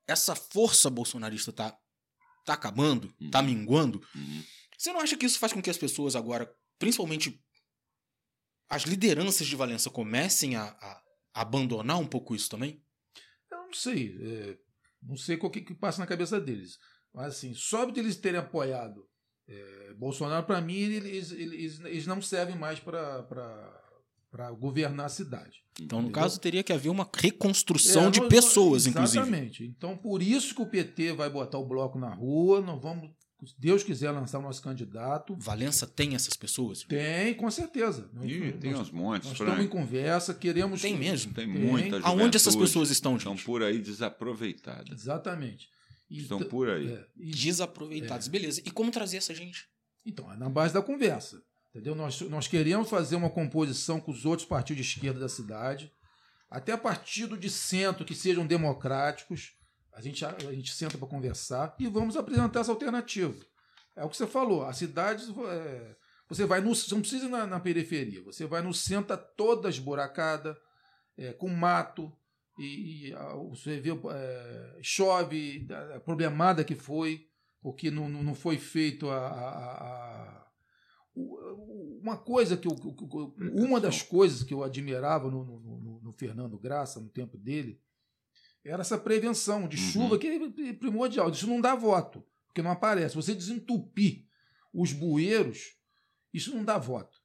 essa força bolsonarista tá, tá acabando, tá Uhum. minguando, Uhum. Você não acha que isso faz com que as pessoas agora, principalmente as lideranças de Valença, comecem a, a abandonar um pouco isso também? Eu não sei, é, não sei o que, que passa na cabeça deles. Mas assim, só de eles terem apoiado é, Bolsonaro, para mim, eles, eles, eles não servem mais para governar a cidade. Então, no Entendeu? caso, teria que haver uma reconstrução É, de nós- pessoas, nós- inclusive. Exatamente. Então, por isso que o PT vai botar o bloco na rua. Nós vamos, se Deus quiser, lançar o nosso candidato. Valença tem essas pessoas? Tem, com certeza. Nós, Ih, tem nós, uns montes, nós Frank. estamos em conversa, queremos. Tem mesmo? Tem Tem. muita Aonde essas pessoas estão, Estão gente? por aí desaproveitadas. Exatamente. E Estão por aí. é, e- Desaproveitados. Beleza. E como trazer essa gente? Então, é na base da conversa. Entendeu? Nós, nós queremos fazer uma composição com os outros partidos de esquerda da cidade, até partido de centro que sejam democráticos. A gente, a, gente senta para conversar e vamos apresentar essa alternativa. É o que você falou. A cidade. é, você vai no. Você não precisa ir na, na periferia. Você vai no centro, tá toda esburacada, é, com mato. E, e, ah, você vê. é, chove, a, a problemada que foi porque não, não foi feito a, a- a- a- uma coisa que eu- uma das coisas que eu admirava no, no- no- no Fernando Graça no tempo dele era essa prevenção de Uhum. chuva que é primordial. Isso não dá voto, porque não aparece. Você desentupir os bueiros, isso não dá voto.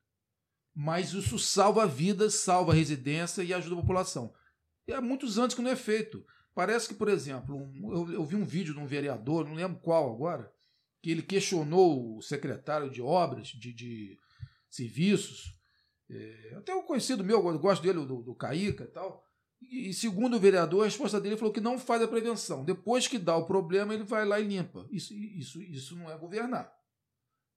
Mas isso salva vidas, salva a residência e ajuda a população. E há muitos anos que não é feito. Parece que, por exemplo, um- eu, eu vi um vídeo de um vereador, não lembro qual agora, que ele questionou o secretário de obras, de, de serviços, é, até um conhecido meu, eu gosto dele, do, do Caíca e tal, e, segundo o vereador, a resposta dele falou que não faz a prevenção. Depois que dá o problema, ele vai lá e limpa. Isso, isso, isso não é governar.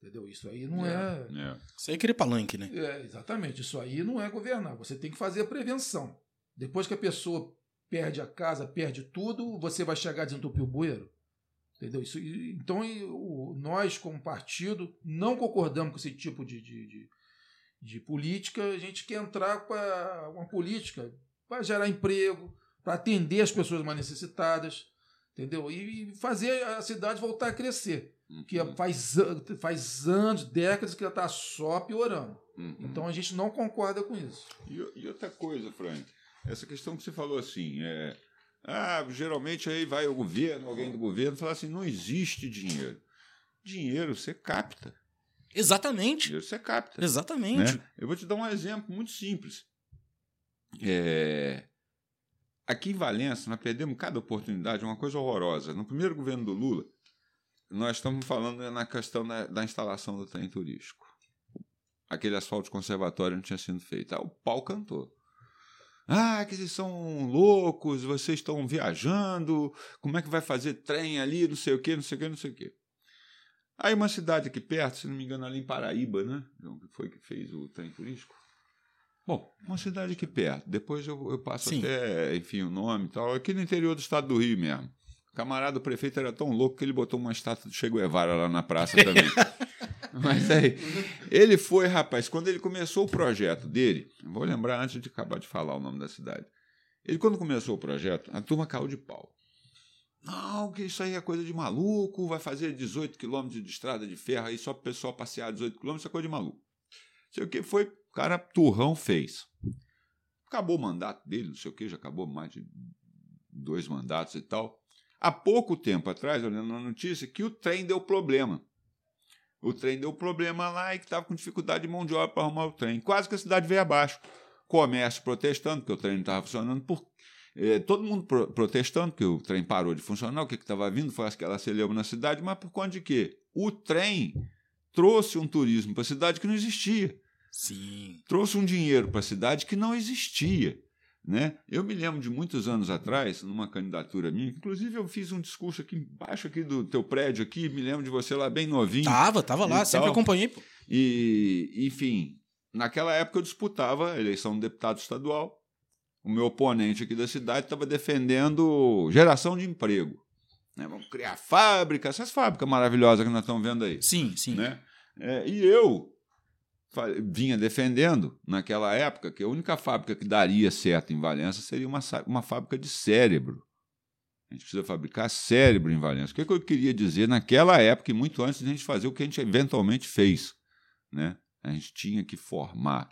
Entendeu? Isso aí não é. É. Isso aí é querer palanque, né? É, exatamente. Isso aí não é governar. Você tem que fazer a prevenção. Depois que a pessoa perde a casa, perde tudo, você vai chegar a desentupir o bueiro? Entendeu? Isso, então, o, nós, como partido, não concordamos com esse tipo de, de, de, de política. A gente quer entrar para uma política para gerar emprego, para atender as pessoas mais necessitadas, entendeu? E, fazer a cidade voltar a crescer. Uhum. Que faz, faz anos, décadas que ela está só piorando. Uhum. Então a gente não concorda com isso. E, e outra coisa, Frank, essa questão que você falou assim, é ah, geralmente aí vai o governo, alguém do governo, fala assim: não existe dinheiro. Dinheiro você capta. Exatamente. Dinheiro você capta. Exatamente. Né? Eu vou te dar um exemplo muito simples. É... Aqui em Valença, nós perdemos cada oportunidade, uma coisa horrorosa. No primeiro governo do Lula, nós estamos falando na questão da, da instalação do trem turístico. Aquele asfalto conservatório não tinha sido feito. Ah, o pau cantou. Ah, que vocês são loucos, vocês estão viajando, como é que vai fazer trem ali, não sei o quê, não sei o quê, não sei o quê. Aí uma cidade aqui perto, se não me engano, ali em Paraíba, né? Foi que fez o trem turístico. Bom, uma cidade aqui perto. Depois eu, eu passo Sim. até, enfim, o nome e tal. Aqui no interior do estado do Rio mesmo. O camarada do prefeito era tão louco que ele botou uma estátua de Che Guevara lá na praça também. [LAUGHS] Mas aí, ele foi, rapaz, quando ele começou o projeto dele, vou lembrar antes de acabar de falar o nome da cidade. Ele, quando começou o projeto, a turma caiu de pau. Não, que isso aí é coisa de maluco, vai fazer 18 quilômetros de estrada de ferro aí só para o pessoal passear 18 quilômetros, isso é coisa de maluco. Sei o que foi, o cara turrão fez. Acabou o mandato dele, não sei o que, já acabou mais de dois mandatos e tal. Há pouco tempo atrás, olhando na notícia, que o trem deu problema. O trem deu problema lá e que estava com dificuldade de mão de obra para arrumar o trem. Quase que a cidade veio abaixo. Comércio protestando, porque o trem não estava funcionando. Por... Eh, todo mundo pro protestando, que o trem parou de funcionar. O que estava vindo foi aquela celeuma na cidade, mas por conta de quê? O trem trouxe um turismo para a cidade que não existia. Sim. Trouxe um dinheiro para a cidade que não existia. Né? Eu me lembro de muitos anos atrás, numa candidatura minha, inclusive eu fiz um discurso aqui embaixo aqui do teu prédio aqui, me lembro de você lá bem novinho. Tava, tava lá, sempre tal. acompanhei. Pô. E, enfim, naquela época eu disputava a eleição de deputado estadual. O meu oponente aqui da cidade estava defendendo geração de emprego. Né? Vamos criar fábricas, essas fábricas maravilhosas que nós estamos vendo aí. Sim, sim. Né? É, e eu vinha defendendo naquela época que a única fábrica que daria certo em Valença seria uma, uma fábrica de cérebro. A gente precisa fabricar cérebro em Valença. O que, é que eu queria dizer naquela época e muito antes de a gente fazer o que a gente eventualmente fez? Né? A gente tinha que formar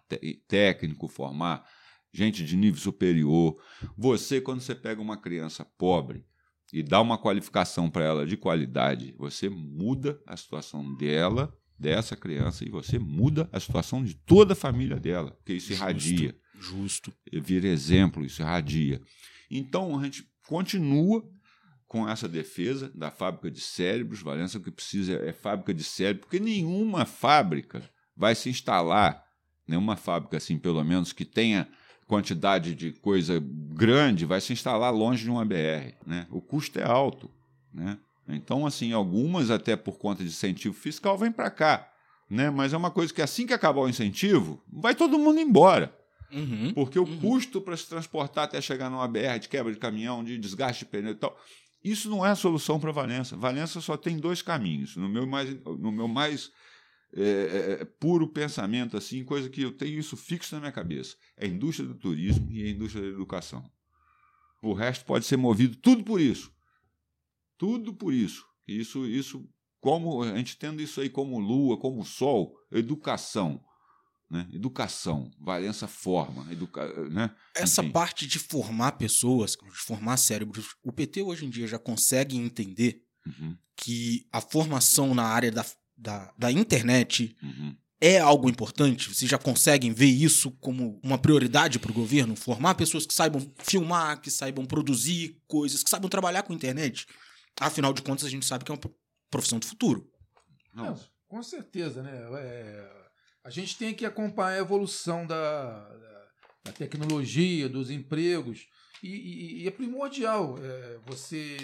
técnico, formar gente de nível superior. Você, quando você pega uma criança pobre e dá uma qualificação para ela de qualidade, você muda a situação dela dessa criança e você muda a situação de toda a família dela, porque isso justo, irradia. Justo. Vira exemplo, isso irradia. Então a gente continua com essa defesa da fábrica de cérebros. Valença o que precisa é fábrica de cérebro, porque nenhuma fábrica vai se instalar, nenhuma fábrica assim, pelo menos que tenha quantidade de coisa grande, vai se instalar longe de uma BR, né? O custo é alto, né? Então, assim, algumas, até por conta de incentivo fiscal, vêm para cá. Né? Mas é uma coisa que assim que acabar o incentivo, vai todo mundo embora. Uhum, porque o uhum. custo para se transportar até chegar numa BR de quebra de caminhão, de desgaste de pneu e tal, isso não é a solução para Valença. Valença só tem dois caminhos. No meu mais, no meu mais é, é, é, puro pensamento, assim, coisa que eu tenho isso fixo na minha cabeça: é a indústria do turismo e a indústria da educação. O resto pode ser movido tudo por isso. Tudo por isso. Isso, isso, como a gente tendo isso aí como lua, como sol, educação. Né? Educação, Valença forma, educa, né? Essa Enfim. parte de formar pessoas, de formar cérebros, o PT hoje em dia já consegue entender uhum. que a formação na área da, da, da internet uhum. é algo importante? Vocês já conseguem ver isso como uma prioridade para o governo? Formar pessoas que saibam filmar, que saibam produzir coisas, que saibam trabalhar com internet? Afinal de contas, a gente sabe que é uma profissão do futuro. Não, com certeza, né? É, a gente tem que acompanhar a evolução da, da, da tecnologia, dos empregos. E, e, e é primordial é, você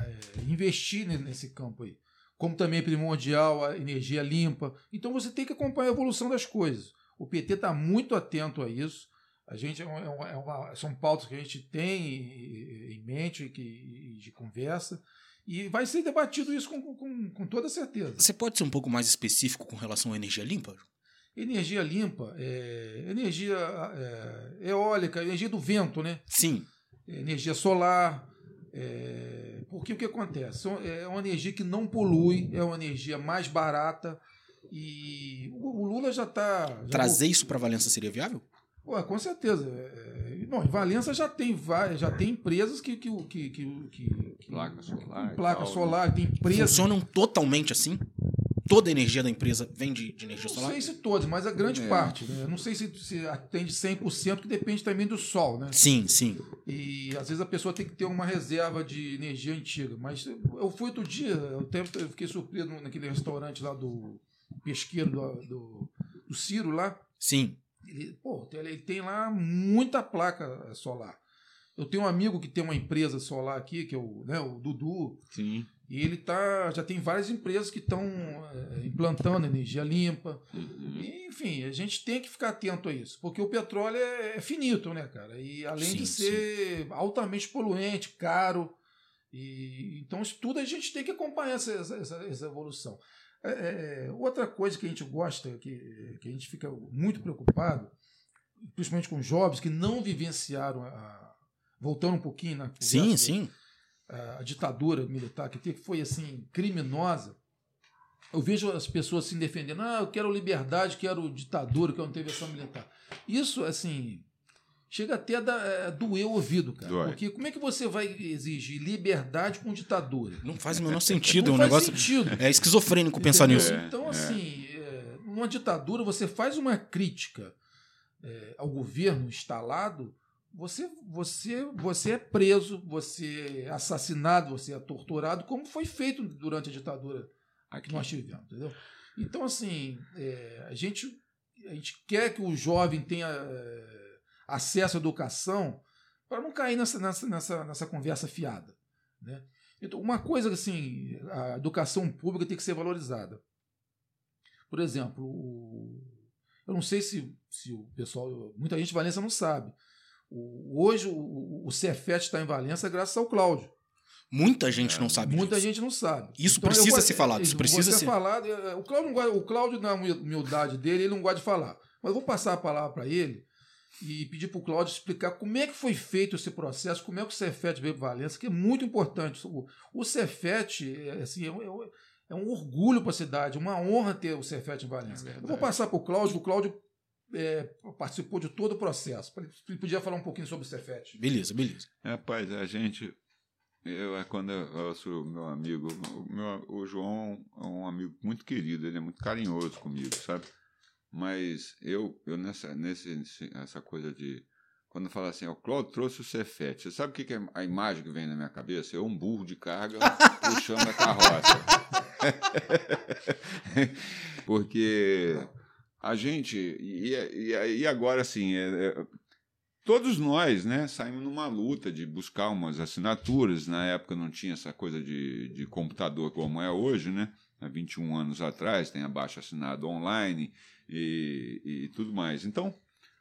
é, investir nesse campo aí. Como também é primordial a energia limpa. Então você tem que acompanhar a evolução das coisas. O PT está muito atento a isso. A gente é, é uma, é uma, são pautas que a gente tem em mente que, de conversa E vai ser debatido isso com, com, com toda certeza. Você pode ser um pouco mais específico com relação à energia limpa? Energia limpa, é, energia é, eólica, energia do vento, né? Sim. Energia solar. É, porque o que acontece? É uma energia que não polui, é uma energia mais barata. E o, o Lula já está. Trazer isso para Valença seria viável? Ué, com certeza. É, bom, em Valença já tem já tem empresas que. que, que, que, que placa solar. Placa tal, solar, né? tem empresas. Funcionam totalmente assim? Toda a energia da empresa vem de, de energia solar? Não sei se todas, mas a grande é. parte. Né? Não sei se, se atende 100%, que depende também do sol, né? Sim, sim. E às vezes a pessoa tem que ter uma reserva de energia antiga. Mas eu fui outro dia, eu, até, eu fiquei surpreso naquele restaurante lá do pesqueiro do, do, do Ciro lá. Sim. Ele, pô, ele tem lá muita placa solar. Eu tenho um amigo que tem uma empresa solar aqui, que é o, né, o Dudu. Sim. E ele tá, já tem várias empresas que estão é, implantando energia limpa. Uhum. E, enfim, a gente tem que ficar atento a isso, porque o petróleo é, é finito, né, cara? E além sim, de ser sim. altamente poluente, caro, e então isso tudo a gente tem que acompanhar essa, essa, essa evolução. É, é, outra coisa que a gente gosta, que, que a gente fica muito preocupado, principalmente com jovens que não vivenciaram a, voltando um pouquinho na sim, sim. A, a, ditadura militar que foi assim criminosa. Eu vejo as pessoas se defendendo, ah, eu quero liberdade, quero ditadura, quero intervenção militar. Isso, assim, chega até a é, doer o ouvido, cara. Dói. Porque como é que você vai exigir liberdade com ditadura? Não faz o menor sentido. Não é um negócio. Sentido. É esquizofrênico pensar Entendeu? nisso. Então, assim, é, numa ditadura, você faz uma crítica é, ao governo instalado, você, você, você é preso, você é assassinado, você é torturado, como foi feito durante a ditadura que nós tivemos, entendeu? Então, assim, é, a, gente, a gente quer que o jovem tenha é, acesso à educação para não cair nessa, nessa, nessa, nessa conversa fiada, né? Então, uma coisa assim, a educação pública tem que ser valorizada. Por exemplo, eu não sei se, se o pessoal, muita gente de Valência não sabe, o, hoje o, o Cefet está em Valença graças ao Cláudio. Muita gente é, não sabe Muita disso. gente não sabe. Isso então, precisa ser falado. Isso precisa ser falado. É, o Cláudio, gosta, o Cláudio, na humildade dele, ele não gosta de falar. Mas eu vou passar a palavra para ele e pedir para o Cláudio explicar como é que foi feito esse processo, como é que o Cefet veio para Valença, que é muito importante. O, o Cefet é, assim, é, é, é um orgulho para a cidade, uma honra ter o Cefet em Valença. É eu vou passar para o Cláudio, o Cláudio é, participou de todo o processo. Ele podia falar um pouquinho sobre o Cefet. Beleza, beleza. Rapaz, a gente. Eu, é quando eu, sou meu amigo, o, meu, o João é um amigo muito querido, ele é muito carinhoso comigo, sabe? Mas eu, eu nessa, nesse, essa coisa de. Quando fala assim, o Claudio trouxe o Cefete, você sabe o que, que é a imagem que vem na minha cabeça? É um burro de carga [LAUGHS] puxando a carroça. [LAUGHS] Porque a gente. E, e, e agora, assim, é, é, todos nós né, saímos numa luta de buscar umas assinaturas. Na época não tinha essa coisa de, de computador como é hoje, né? Há 21 anos atrás, tem abaixo assinado online e, e tudo mais. Então,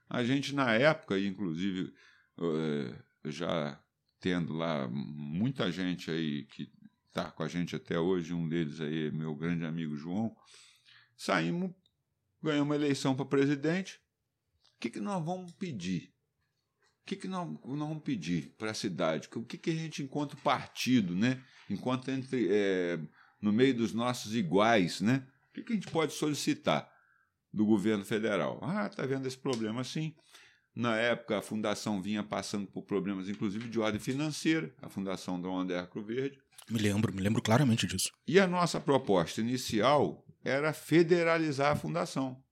a gente, na época, inclusive, é, já tendo lá muita gente aí que está com a gente até hoje, um deles aí, meu grande amigo João, saímos ganhamos uma eleição para presidente. O que, que nós vamos pedir? O que, que nós, nós vamos pedir para a cidade? O que, que a gente, enquanto partido, né? enquanto entre, é, no meio dos nossos iguais, né? o que, que a gente pode solicitar do governo federal? Ah, está vendo esse problema assim. Na época, a fundação vinha passando por problemas, inclusive de ordem financeira, a fundação Dom André Arco Verde. Me lembro, me lembro claramente disso. E a nossa proposta inicial era federalizar a fundação.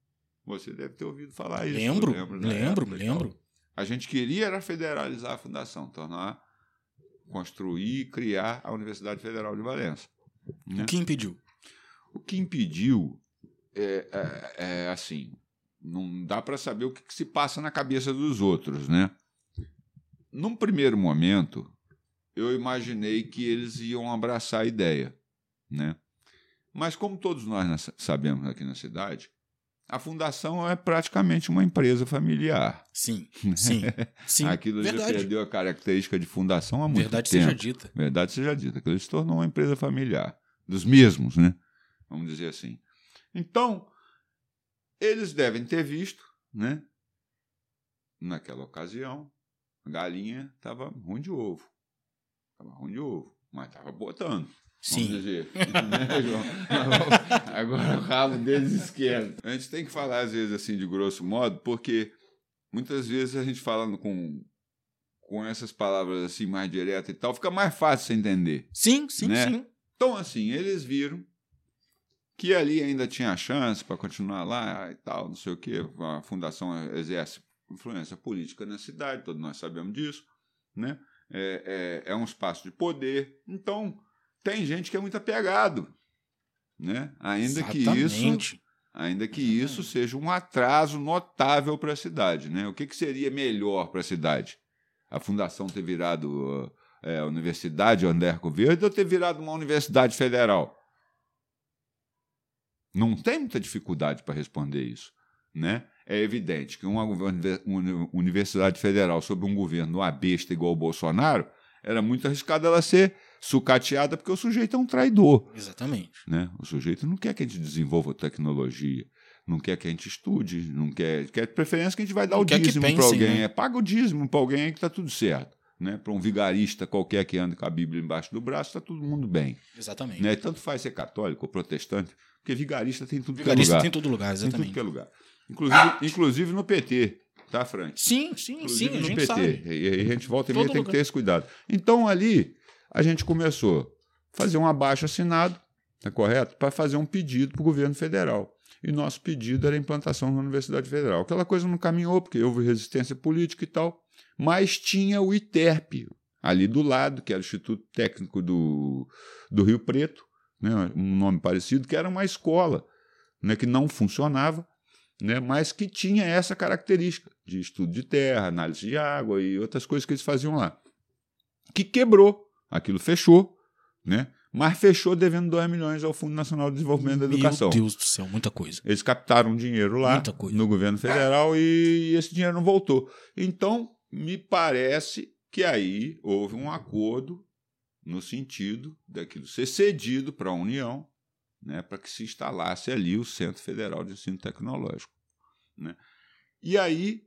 Você deve ter ouvido falar isso. Lembro, lembro, lembro. Época, lembro. A gente queria era federalizar a fundação, tornar, construir, criar a Universidade Federal de Valença. Né? O que impediu? O que impediu é, é, é assim, não dá para saber o que, que se passa na cabeça dos outros, né? Num primeiro momento, eu imaginei que eles iam abraçar a ideia, né? Mas como todos nós sabemos aqui na cidade, a fundação é praticamente uma empresa familiar. Sim, [LAUGHS] sim, sim. Aquilo já Verdade. perdeu a característica de fundação há muito Verdade tempo. seja dita. Verdade seja dita. Aquilo se tornou uma empresa familiar. Dos mesmos, né? Vamos dizer assim. Então, eles devem ter visto, né? Naquela ocasião, a galinha estava ruim de ovo. Estava ruim de ovo, mas estava botando. Sim. dizer. [LAUGHS] Né, João? Agora o rabo deles esquerdo. A gente tem que falar, às vezes, assim, de grosso modo, porque muitas vezes a gente falando com, com essas palavras assim mais diretas e tal, fica mais fácil você entender. Sim, sim, Né? sim. Então, assim, eles viram que ali ainda tinha chance para continuar lá e tal, não sei o quê. A fundação exerce influência política na cidade, todos nós sabemos disso, né? É, é, é um espaço de poder. Então, tem gente que é muito apegado, né? Ainda que isso Exatamente. ainda que isso seja um atraso notável para a cidade. Né? O que, que seria melhor para a cidade? A fundação ter virado uh, é, a Universidade Anderco Verde ou ter virado uma universidade federal? Não tem muita dificuldade para responder isso. Né? É evidente que uma univer- uma universidade federal sob um governo abesta igual o Bolsonaro era muito arriscado ela ser sucateada porque o sujeito é um traidor. Exatamente. Né? O sujeito não quer que a gente desenvolva tecnologia, não quer que a gente estude, não quer, quer de preferência que a gente vai dar Não o dízimo para alguém. né? É, paga o dízimo para alguém que está tudo certo. Né? Para um vigarista qualquer que anda com a Bíblia embaixo do braço, está todo mundo bem. Exatamente. Né? Tanto faz ser católico ou protestante, porque vigarista tem tudo Vigarista que é lugar. tem em todo lugar, Tem tudo exatamente. que é lugar. Inclusive, inclusive no PT, tá, Frank? Sim, sim, Inclusive sim, a no gente PT. sabe. E aí a gente volta e meia tem que ter esse cuidado. Então ali a gente começou a fazer um abaixo assinado, tá correto? Para fazer um pedido para o governo federal. E nosso pedido era a implantação na Universidade Federal. Aquela coisa não caminhou, porque houve resistência política e tal. Mas tinha o ITERP ali do lado, que era o Instituto Técnico do, do Rio Preto, né? um nome parecido, que era uma escola né? que não funcionava né, mas que tinha essa característica de estudo de terra, análise de água e outras coisas que eles faziam lá. Que quebrou, aquilo fechou, né, mas fechou devendo 2 milhões ao Fundo Nacional de Desenvolvimento da Educação. Meu Deus do céu, muita coisa. Eles captaram dinheiro lá no governo federal e esse dinheiro não voltou. Então, me parece que aí houve um acordo no sentido daquilo ser cedido para a União, né, para que se instalasse ali o Centro Federal de Ensino Tecnológico. Né? E aí,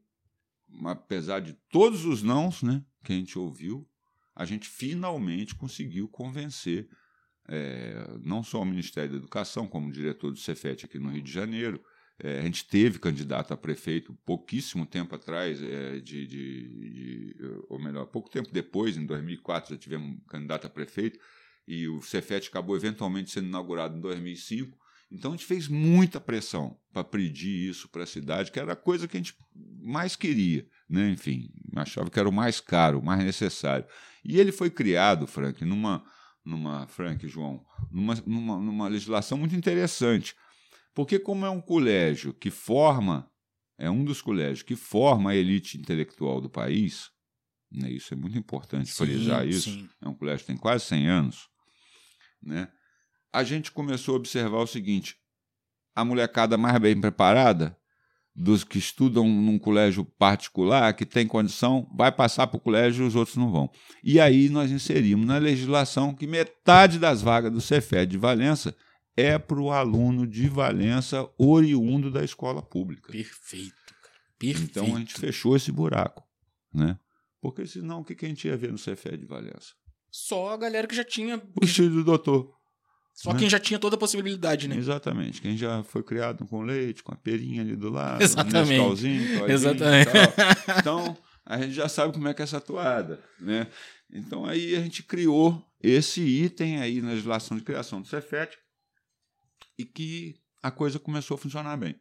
apesar de todos os nãos né, que a gente ouviu, a gente finalmente conseguiu convencer é, não só o Ministério da Educação, como o diretor do Cefet aqui no Rio de Janeiro. É, a gente teve candidato a prefeito pouquíssimo tempo atrás, é, de, de, de- ou melhor, pouco tempo depois, em 2004, já tivemos candidato a prefeito, e o Cefet acabou eventualmente sendo inaugurado em 2005. Então a gente fez muita pressão para pedir isso para a cidade, que era a coisa que a gente mais queria, né? enfim, achava que era o mais caro, o mais necessário. E ele foi criado, Frank, numa, numa Frank, João, numa, numa, numa legislação muito interessante. Porque, como é um colégio que forma, é um dos colégios que forma a elite intelectual do país, né, isso é muito importante frisar Sim, isso, sim. é um colégio que tem quase 100 anos, né, a gente começou a observar o seguinte: a molecada mais bem preparada, dos que estudam num colégio particular, que tem condição, vai passar para o colégio e os outros não vão. E aí nós inserimos na legislação que metade das vagas do Cefet de Valença é para o aluno de Valença oriundo da escola pública. Perfeito, cara. Perfeito. Então a gente fechou esse buraco, né? Porque senão o que que a gente ia ver no Cefet de Valença? Só a galera que já tinha. O filho do doutor. Só né? quem já tinha toda a possibilidade, né? Exatamente. Quem já foi criado com leite, com a perinha ali do lado, Exatamente. um Nescauzinho, todinho Exatamente. [LAUGHS] Então, a gente já sabe como é que é essa toada, né? Então, aí a gente criou esse item aí na legislação de criação do Cefet e que a coisa começou a funcionar bem.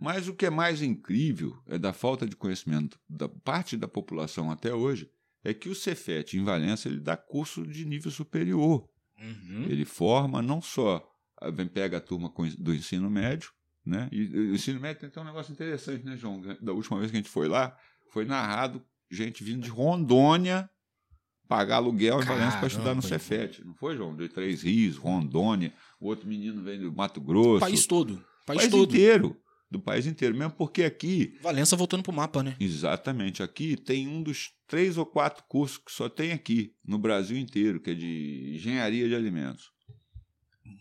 Mas o que é mais incrível é da falta de conhecimento da parte da população até hoje é que o Cefet em Valença ele dá curso de nível superior. Uhum. Ele forma não só vem pega a turma do ensino médio, né? E, e o ensino médio tem até um negócio interessante, né, João? Da última vez que a gente foi lá, foi narrado gente vindo de Rondônia pagar aluguel em Valença para estudar no Cefet. Não foi, João? De Três Rios, Rondônia, o outro menino vem do Mato Grosso. País todo. País, país todo. inteiro. do país inteiro, mesmo porque aqui Valença voltando pro mapa, né? Exatamente. Aqui tem um dos três ou quatro cursos que só tem aqui, no Brasil inteiro, que é de engenharia de alimentos.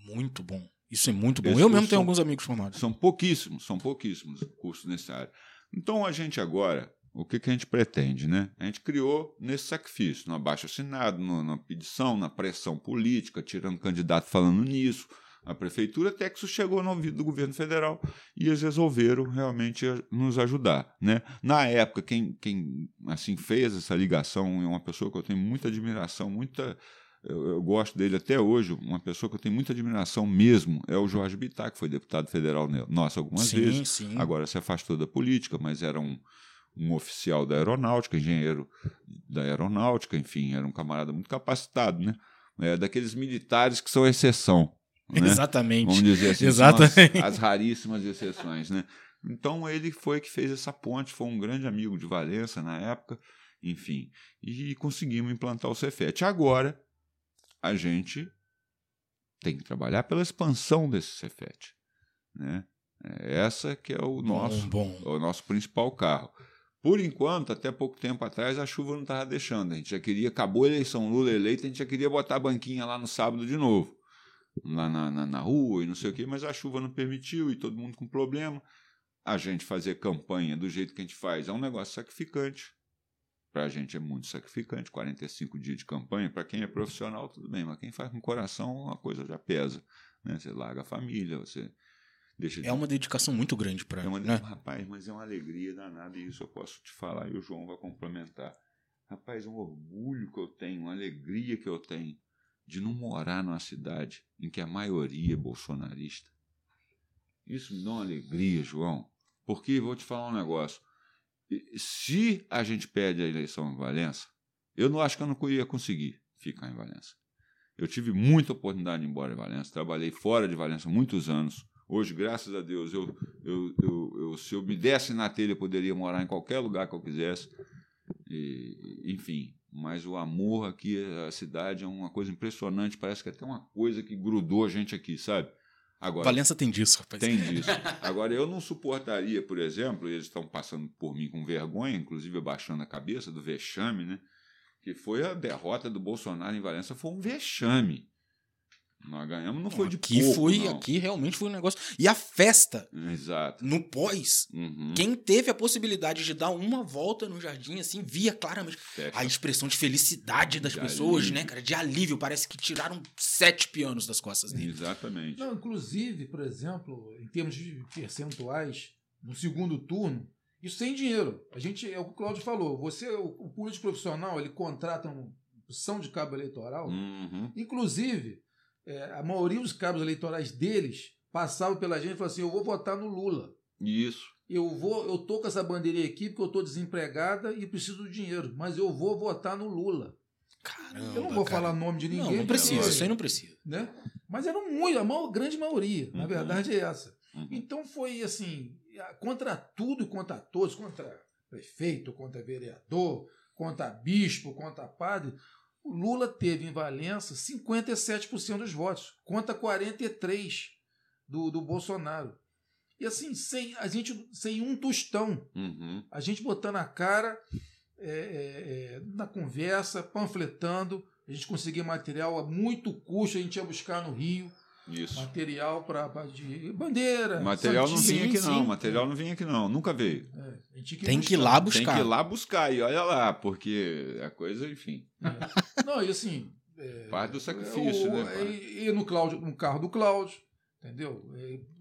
Muito bom. Isso é muito bom. Eu mesmo tenho são- alguns amigos formados. São pouquíssimos, são pouquíssimos cursos nessa área. Então a gente agora, o que, que a gente pretende, né? A gente criou nesse sacrifício, no abaixo assinado, no- na pedição, na pressão política, tirando candidato falando nisso, a prefeitura, até que isso chegou no ouvido do governo federal e eles resolveram realmente a- nos ajudar, né? Na época, quem, quem assim fez essa ligação é uma pessoa que eu tenho muita admiração, muita eu, eu gosto dele até hoje, uma pessoa que eu tenho muita admiração mesmo, é o Jorge Bittar, que foi deputado federal nosso algumas sim, vezes, sim. agora se afastou da política, mas era um, um oficial da aeronáutica, engenheiro da aeronáutica, enfim, era um camarada muito capacitado, né? É, daqueles militares que são exceção. Né? Exatamente. Vamos dizer assim, Exatamente. as, as raríssimas exceções, né? Então ele foi que fez essa ponte, foi um grande amigo de Valença na época, enfim, e conseguimos implantar o Cefet. Agora a gente tem que trabalhar pela expansão desse Cefet, né? É Essa que é o nosso Bom, bom. o nosso principal carro. Por enquanto, até pouco tempo atrás, a chuva não estava deixando. A gente já queria, acabou a eleição Lula eleito, a gente já queria botar a banquinha lá no sábado de novo. Lá na, na, na rua e não sei o quê, mas a chuva não permitiu e todo mundo com problema. A gente fazer campanha do jeito que a gente faz é um negócio sacrificante. Para a gente é muito sacrificante, 45 dias de campanha. Para quem é profissional, tudo bem, mas quem faz com coração, a coisa já pesa. Né? Você larga a família, você deixa de É uma dedicação muito grande para. é uma, né? Rapaz, mas é uma alegria danada e isso eu posso te falar e o João vai complementar. Rapaz, um orgulho que eu tenho, uma alegria que eu tenho de não morar numa cidade em que a maioria é bolsonarista. Isso me dá uma alegria, João, porque vou te falar um negócio. Se a gente perde a eleição em Valença, eu não acho que eu não ia conseguir ficar em Valença. Eu tive muita oportunidade de ir embora em Valença, trabalhei fora de Valença muitos anos. Hoje, graças a Deus, eu, eu, eu, eu- se eu me desse na telha, eu poderia morar em qualquer lugar que eu quisesse. E, enfim, mas o amor aqui, a cidade, é uma coisa impressionante. Parece que é até uma coisa que grudou a gente aqui, sabe? Agora, Valença tem disso, rapaz. tem [LAUGHS] disso. Agora, eu não suportaria, por exemplo, eles estão passando por mim com vergonha, inclusive abaixando a cabeça do vexame, né? Que foi a derrota do Bolsonaro em Valença, foi um vexame. Nós ganhamos, não foi de aqui pouco, foi, não. aqui realmente foi um negócio. E a festa Exato. no pós, Uhum. quem teve a possibilidade de dar uma volta no jardim assim, via claramente Fecha. a expressão de felicidade das De pessoas, alívio. né, cara, de alívio, parece que tiraram sete pianos das costas dele. Exatamente. Não, inclusive, por exemplo, em termos de percentuais, no segundo turno, isso sem dinheiro. A gente, é o que o Cláudio falou, você, o, o político profissional, ele contrata uma opção de cabo eleitoral. Uhum. Inclusive, é, a maioria dos cabos eleitorais deles passavam pela gente e falavam assim: eu vou votar no Lula. Isso. Eu vou, eu tô com essa bandeirinha aqui porque eu tô desempregada e preciso do dinheiro, mas eu vou votar no Lula. Caramba. eu não vou cara. falar nome de ninguém. Não, não precisa, isso aí não precisa. né? Mas eram muito, a maior, grande maioria, na Uhum. verdade é essa. Uhum. Então foi assim, contra tudo e contra todos, contra prefeito, contra vereador, contra bispo, contra padre, o Lula teve em Valença 57% dos votos, contra 43% do, do Bolsonaro. E assim, sem, a gente, sem um tostão, Uhum. a gente botando a cara é, é, é, na conversa, panfletando, a gente conseguia material a muito custo, a gente ia buscar no Rio Isso. material para de bandeira. Material não vinha aqui sim, não, sim. material não vinha aqui não, nunca veio. É, a gente Tem que ir lá buscar. Tem que ir lá buscar e olha lá, porque a coisa, enfim. É. Não, e assim. é, Parte do sacrifício, o- né, pai? E, e no, Cláudio, no carro do Cláudio, entendeu?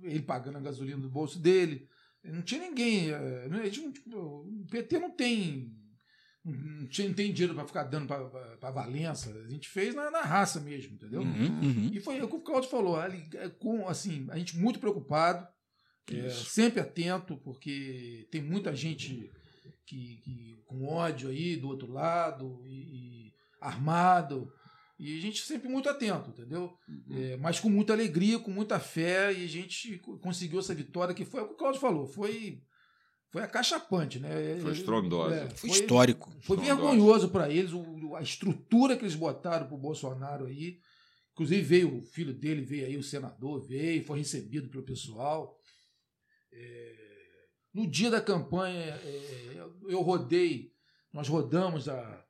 Ele, pagando a gasolina do bolso dele. Não tinha ninguém. é, a gente não- tipo, o PT não tem. Não tinha- não tem dinheiro para ficar dando para Valença. A gente fez na, na raça mesmo, entendeu? Uhum, uhum. E foi o que o Claudio falou, ali, é, com, assim, a gente muito preocupado, é, sempre atento, porque tem muita gente que, que- com ódio aí do outro lado, e, e armado, e a gente sempre muito atento, entendeu? Uhum. É, mas com muita alegria, com muita fé, e a gente co- conseguiu essa vitória, que foi o que o Claudio falou, foi, foi acachapante, né? Foi estrondosa. Foi histórico. Foi Estrondosa. vergonhoso para eles o- a estrutura que eles botaram pro Bolsonaro aí. Inclusive veio o filho dele, veio aí o senador, veio, foi recebido pelo pessoal. É, no dia da campanha, é, eu rodei, nós rodamos a,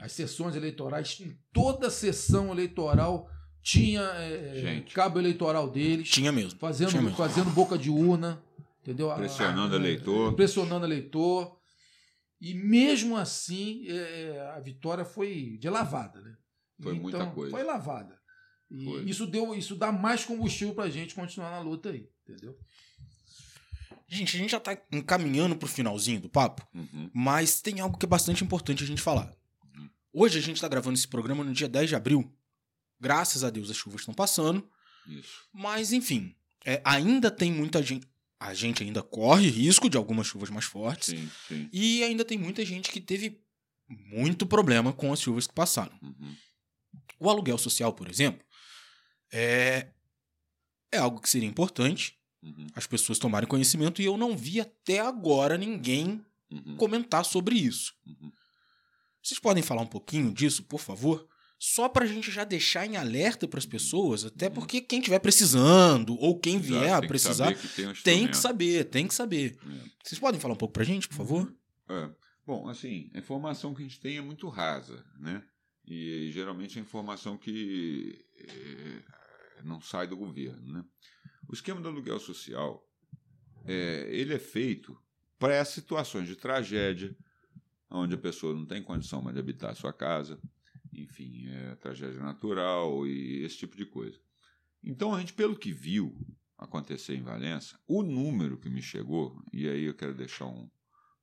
as sessões eleitorais, em toda sessão eleitoral tinha é, cabo eleitoral deles. Tinha mesmo. Fazendo, tinha mesmo. fazendo boca de urna, entendeu? Pressionando o eleitor. Pressionando eleitor. E mesmo assim, é, a vitória foi de lavada, né? Foi então, muita coisa. Foi lavada. E foi. isso deu, isso dá mais combustível pra gente continuar na luta aí, entendeu? Gente, a gente já tá encaminhando pro finalzinho do papo, uhum. mas tem algo que é bastante importante a gente falar. Uhum. Hoje a gente tá gravando esse programa no dia 10 de abril. Graças a Deus as chuvas estão passando. Isso. Mas, enfim, é, ainda tem muita gente a gente ainda corre risco de algumas chuvas mais fortes. Sim, sim. E ainda tem muita gente que teve muito problema com as chuvas que passaram. Uhum. O aluguel social, por exemplo, é, é algo que seria importante uhum. as pessoas tomarem conhecimento e eu não vi até agora ninguém uhum. comentar sobre isso. Uhum. Vocês podem falar um pouquinho disso, por favor? Só para a gente já deixar em alerta para as pessoas, até uhum. porque quem estiver precisando ou quem vier Exato, a precisar que tem, tem, que saber, tem que saber. É. Vocês podem falar um pouco para a gente, por favor? É. Bom, assim, a informação que a gente tem é muito rasa, né? E geralmente é informação que é, não sai do governo, né? O esquema do aluguel social, é, ele é feito para situações de tragédia, onde a pessoa não tem condição mais de habitar a sua casa, enfim, é, tragédia natural e esse tipo de coisa. Então a gente, pelo que viu acontecer em Valença, o número que me chegou, e aí eu quero deixar um,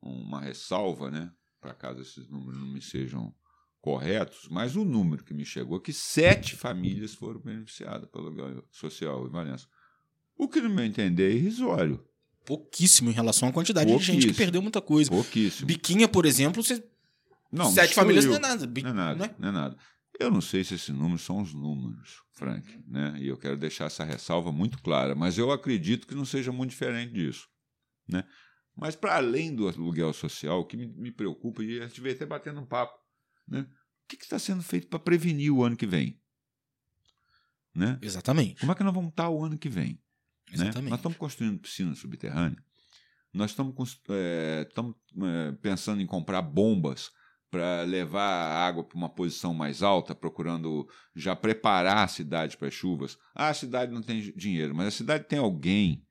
uma ressalva, né, para caso esses números não me sejam corretos, mas o número que me chegou é que sete famílias foram beneficiadas pelo aluguel social em Valença. O que, no meu entender, é irrisório. Pouquíssimo em relação à quantidade de gente que perdeu muita coisa. Pouquíssimo. Biquinha, por exemplo, você não, Sete famílias não é nada. Não é nada, não é? não é nada. Eu não sei se esses números são os números, Frank, né? E eu quero deixar essa ressalva muito clara, mas eu acredito que não seja muito diferente disso, né? Mas para além do aluguel social, o que me, me, preocupa, e a gente veio até batendo um papo, né? O que, que está sendo feito para prevenir o ano que vem? Né? Exatamente. Como é que nós vamos estar o ano que vem? Exatamente. Né? Nós estamos construindo piscina subterrânea, nós estamos, é, estamos é, pensando em comprar bombas para levar a água para uma posição mais alta, procurando já preparar a cidade para as chuvas. Ah, a cidade não tem dinheiro, mas a cidade tem alguém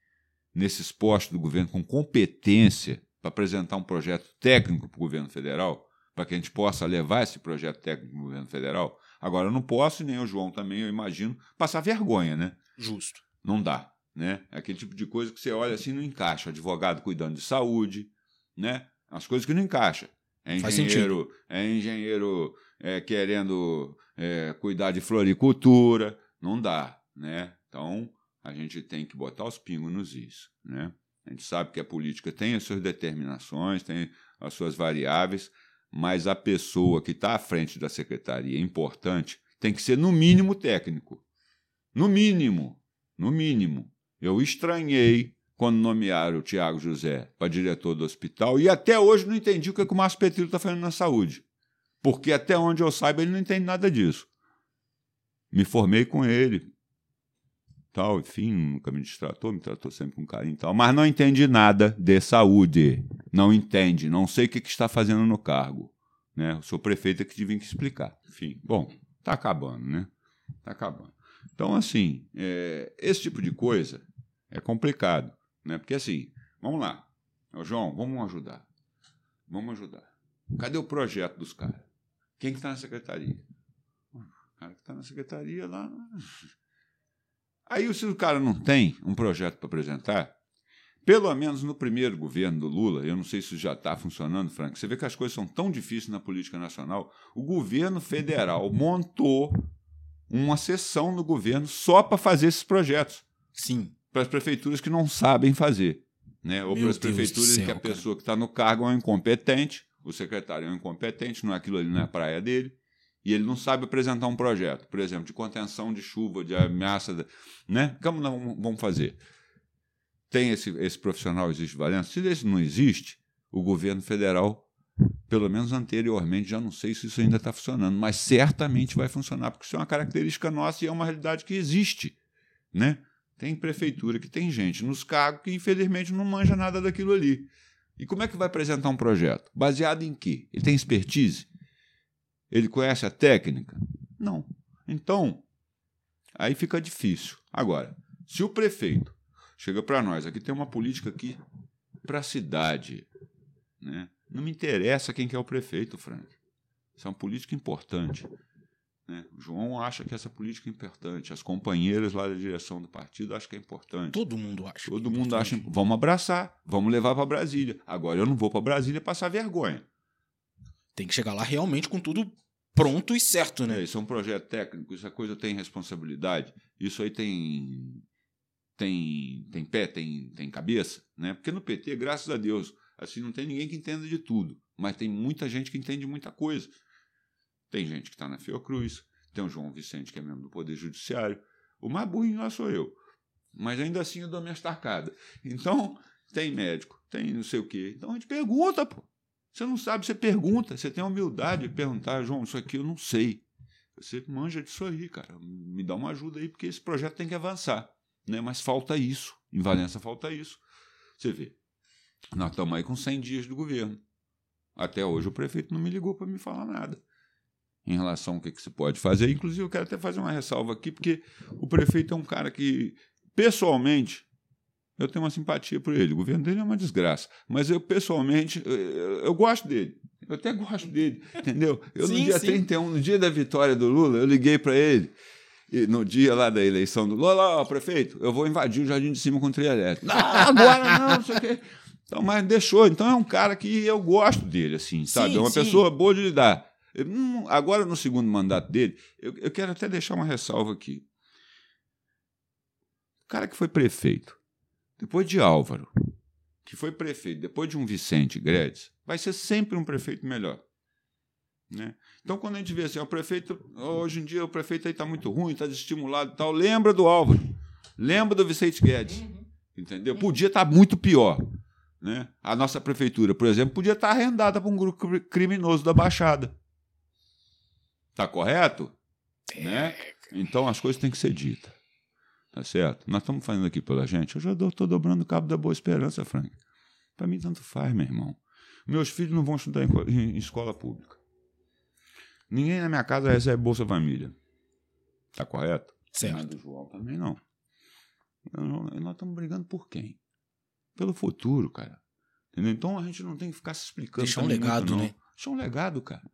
nesses postos do governo com competência para apresentar um projeto técnico para o governo federal, para que a gente possa levar esse projeto técnico para o governo federal. Agora, eu não posso, nem o João também, eu imagino, passar vergonha, né? Justo. Não dá, né? É aquele tipo de coisa que você olha assim não encaixa. Advogado cuidando de saúde, né? As coisas que não encaixam. É engenheiro, é engenheiro é, querendo é, cuidar de floricultura, não dá, né? Então a gente tem que botar os pingos nos is, né? A gente sabe que a política tem as suas determinações, tem as suas variáveis, mas a pessoa que está à frente da secretaria é importante, tem que ser no mínimo técnico. No mínimo, no mínimo. Eu estranhei quando nomearam o Tiago José para diretor do hospital, e até hoje não entendi o que, é que o Márcio Petrillo está fazendo na saúde. Porque até onde eu saiba, ele não entende nada disso. Me formei com ele. Tal, enfim, nunca me distratou, me tratou sempre com carinho e tal, mas não entende nada de saúde. Não entende, não sei o que, que está fazendo no cargo. Né? Eu sou prefeito que tive que explicar. Enfim, bom, está acabando, né? Está acabando. Então, assim, é, esse tipo de coisa é complicado. Né? Porque assim, vamos lá. Ô, João, vamos ajudar. Vamos ajudar. Cadê o projeto dos caras? Quem que está na secretaria? O cara que está na secretaria lá. [LAUGHS] Aí, se o cara não tem um projeto para apresentar, pelo menos no primeiro governo do Lula, eu não sei se já está funcionando, Frank, você vê que as coisas são tão difíceis na política nacional. O governo federal [LAUGHS] montou uma sessão no governo só para fazer esses projetos. Sim para as prefeituras que não sabem fazer. Né? Ou para as prefeituras céu, que a cara. pessoa que está no cargo é um incompetente, o secretário é um incompetente, não é aquilo ali, não é praia dele, e ele não sabe apresentar um projeto, por exemplo, de contenção de chuva, de ameaça. Né? Como nós vamos fazer? Tem esse, esse profissional, existe Valença? Se esse não existe, o governo federal, pelo menos anteriormente, já não sei se isso ainda está funcionando, mas certamente vai funcionar, porque isso é uma característica nossa e é uma realidade que existe. Né? Tem prefeitura que tem gente nos cargos que infelizmente não manja nada daquilo ali. E como é que vai apresentar um projeto? Baseado em quê? Ele tem expertise? Ele conhece a técnica? Não. Então, aí fica difícil. Agora, se o prefeito chega para nós, aqui tem uma política aqui para a cidade, né? Não me interessa quem que é o prefeito, Frank. Isso é uma política importante. Né? O João acha que essa política é importante. As companheiras lá da direção do partido acham que é importante. Todo mundo acha. Todo mundo acha. Vamos abraçar, vamos levar para Brasília. Agora eu não vou para Brasília passar vergonha. Tem que chegar lá realmente com tudo pronto e certo, né? É, isso é um projeto técnico, essa coisa tem responsabilidade. Isso aí tem tem tem pé, tem tem cabeça, né? Porque no PT, graças a Deus, assim não tem ninguém que entenda de tudo, mas tem muita gente que entende muita coisa. Tem gente que está na Fiocruz, tem o João Vicente, que é membro do Poder Judiciário. O mais burrinho lá sou eu. Mas ainda assim eu dou minhas tarcadas. Então, tem médico, tem não sei o quê. Então a gente pergunta, pô. Você não sabe, você pergunta. Você tem a humildade de perguntar, João, isso aqui eu não sei. Você manja disso aí, cara. Me dá uma ajuda aí, porque esse projeto tem que avançar. Né? Mas falta isso. Em Valença falta isso. Você vê. Nós estamos aí com 100 dias do governo. Até hoje o prefeito não me ligou para me falar nada em relação ao que, que se pode fazer. Inclusive, eu quero até fazer uma ressalva aqui, porque o prefeito é um cara que, pessoalmente, eu tenho uma simpatia por ele. O governo dele é uma desgraça. Mas eu, pessoalmente, eu, eu gosto dele. Eu até gosto dele, entendeu? Eu, sim, no dia sim. 31, no dia da vitória do Lula, eu liguei para ele. E no dia lá da eleição do Lula, ó, prefeito, eu vou invadir o Jardim de Cima com trilha elétrica. Não, agora não, não sei o quê. Então, mas deixou. Então é um cara que eu gosto dele, assim, sabe? Sim, é uma pessoa boa de lidar. Agora, no segundo mandato dele, eu, eu quero até deixar uma ressalva aqui. O cara que foi prefeito, depois de Álvaro, que foi prefeito, depois de um Vicente Gredes, vai ser sempre um prefeito melhor. Né? Então, quando a gente vê assim, o prefeito, hoje em dia o prefeito está muito ruim, está desestimulado e tal, lembra do Álvaro, lembra do Vicente Guedes, uhum. entendeu? Podia estar tá muito pior. Né? A nossa prefeitura, por exemplo, podia estar tá arrendada para um grupo criminoso da Baixada. Está correto? É. Né? Então as coisas têm que ser ditas. Tá certo? Nós estamos fazendo aqui pela gente. Eu já estou dobrando o cabo da boa esperança, Frank. Para mim, tanto faz, meu irmão. Meus filhos não vão estudar em, em, em escola pública. Ninguém na minha casa recebe Bolsa Família. Tá correto? Certo. Mas do João também não. Nós estamos brigando por quem? Pelo futuro, cara. Entendeu? Então a gente não tem que ficar se explicando. Deixar um legado, muito, né? Deixar um legado, cara.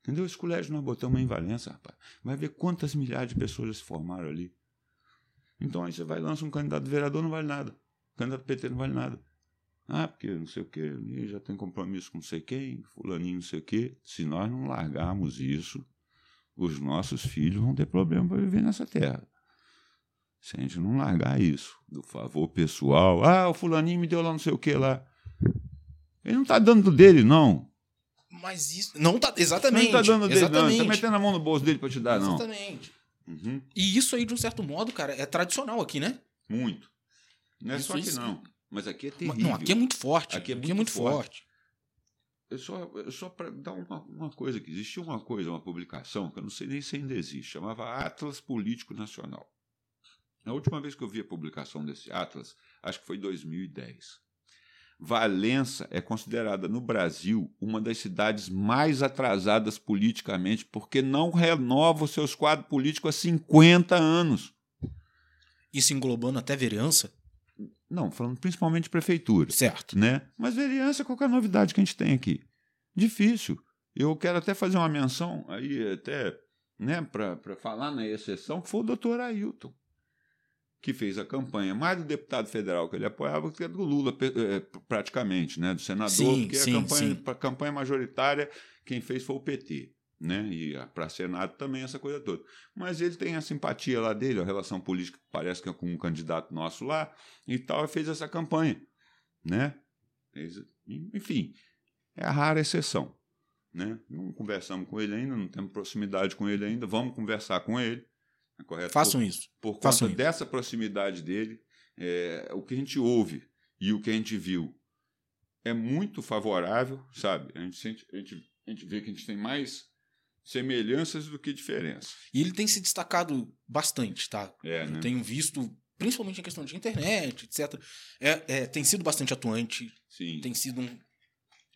Entendeu? Esse colégio nós botamos em Valença, rapaz. Vai ver quantas milhares de pessoas se formaram ali. Então aí você vai lança um candidato vereador, não vale nada. Candidato PT não vale nada. Ah, porque não sei o quê, já tem compromisso com não sei quem, fulaninho não sei o quê. Se nós não largarmos isso, os nossos filhos vão ter problema para viver nessa terra. Se a gente não largar isso, do favor pessoal, ah, o fulaninho me deu lá não sei o quê lá. Ele não está dando dele, não. Mas isso. Não tá. Exatamente. Não tá dando dele, não. Tá metendo a mão no bolso dele pra te dar, não. Exatamente. Uhum. E isso aí, de um certo modo, cara, é tradicional aqui, né? Muito. Não é isso, só aqui, isso. não. Mas aqui é terrível. Não, aqui é muito forte. Aqui é muito, aqui é muito forte. forte. Eu só, eu só para dar uma, uma coisa aqui. Existia uma coisa, uma publicação, que eu não sei nem se ainda existe, chamava Atlas Político Nacional. A última vez que eu vi a publicação desse Atlas, acho que foi em 2010. Valença é considerada no Brasil uma das cidades mais atrasadas politicamente, porque não renova os seus quadros políticos há 50 anos. Isso englobando até vereança? Não, falando principalmente de prefeitura. Certo. Né? Mas vereança, qual é a novidade que a gente tem aqui? Difícil. Eu quero até fazer uma menção aí, até né, para falar na exceção, que foi o doutor Ailton que fez a campanha mais do deputado federal que ele apoiava que do Lula, é, praticamente, né? do senador, sim, porque sim, a campanha, sim. a campanha majoritária quem fez foi o PT. Né? E para Senado também essa coisa toda. Mas ele tem a simpatia lá dele, a relação política parece que é com um candidato nosso lá e tal, e fez essa campanha. Né? Enfim, é a rara exceção. Né? Não conversamos com ele ainda, não temos proximidade com ele ainda, vamos conversar com ele é correto? Façam por, isso. Por conta Façam dessa isso. proximidade dele, é, o que a gente ouve e o que a gente viu é muito favorável, sabe? A gente, sente, a gente, a gente vê que a gente tem mais semelhanças do que diferenças. E ele tem se destacado bastante, tá? É, Eu né? tenho visto principalmente em questão de internet, etc. É, é, tem sido bastante atuante, Sim. tem sido um.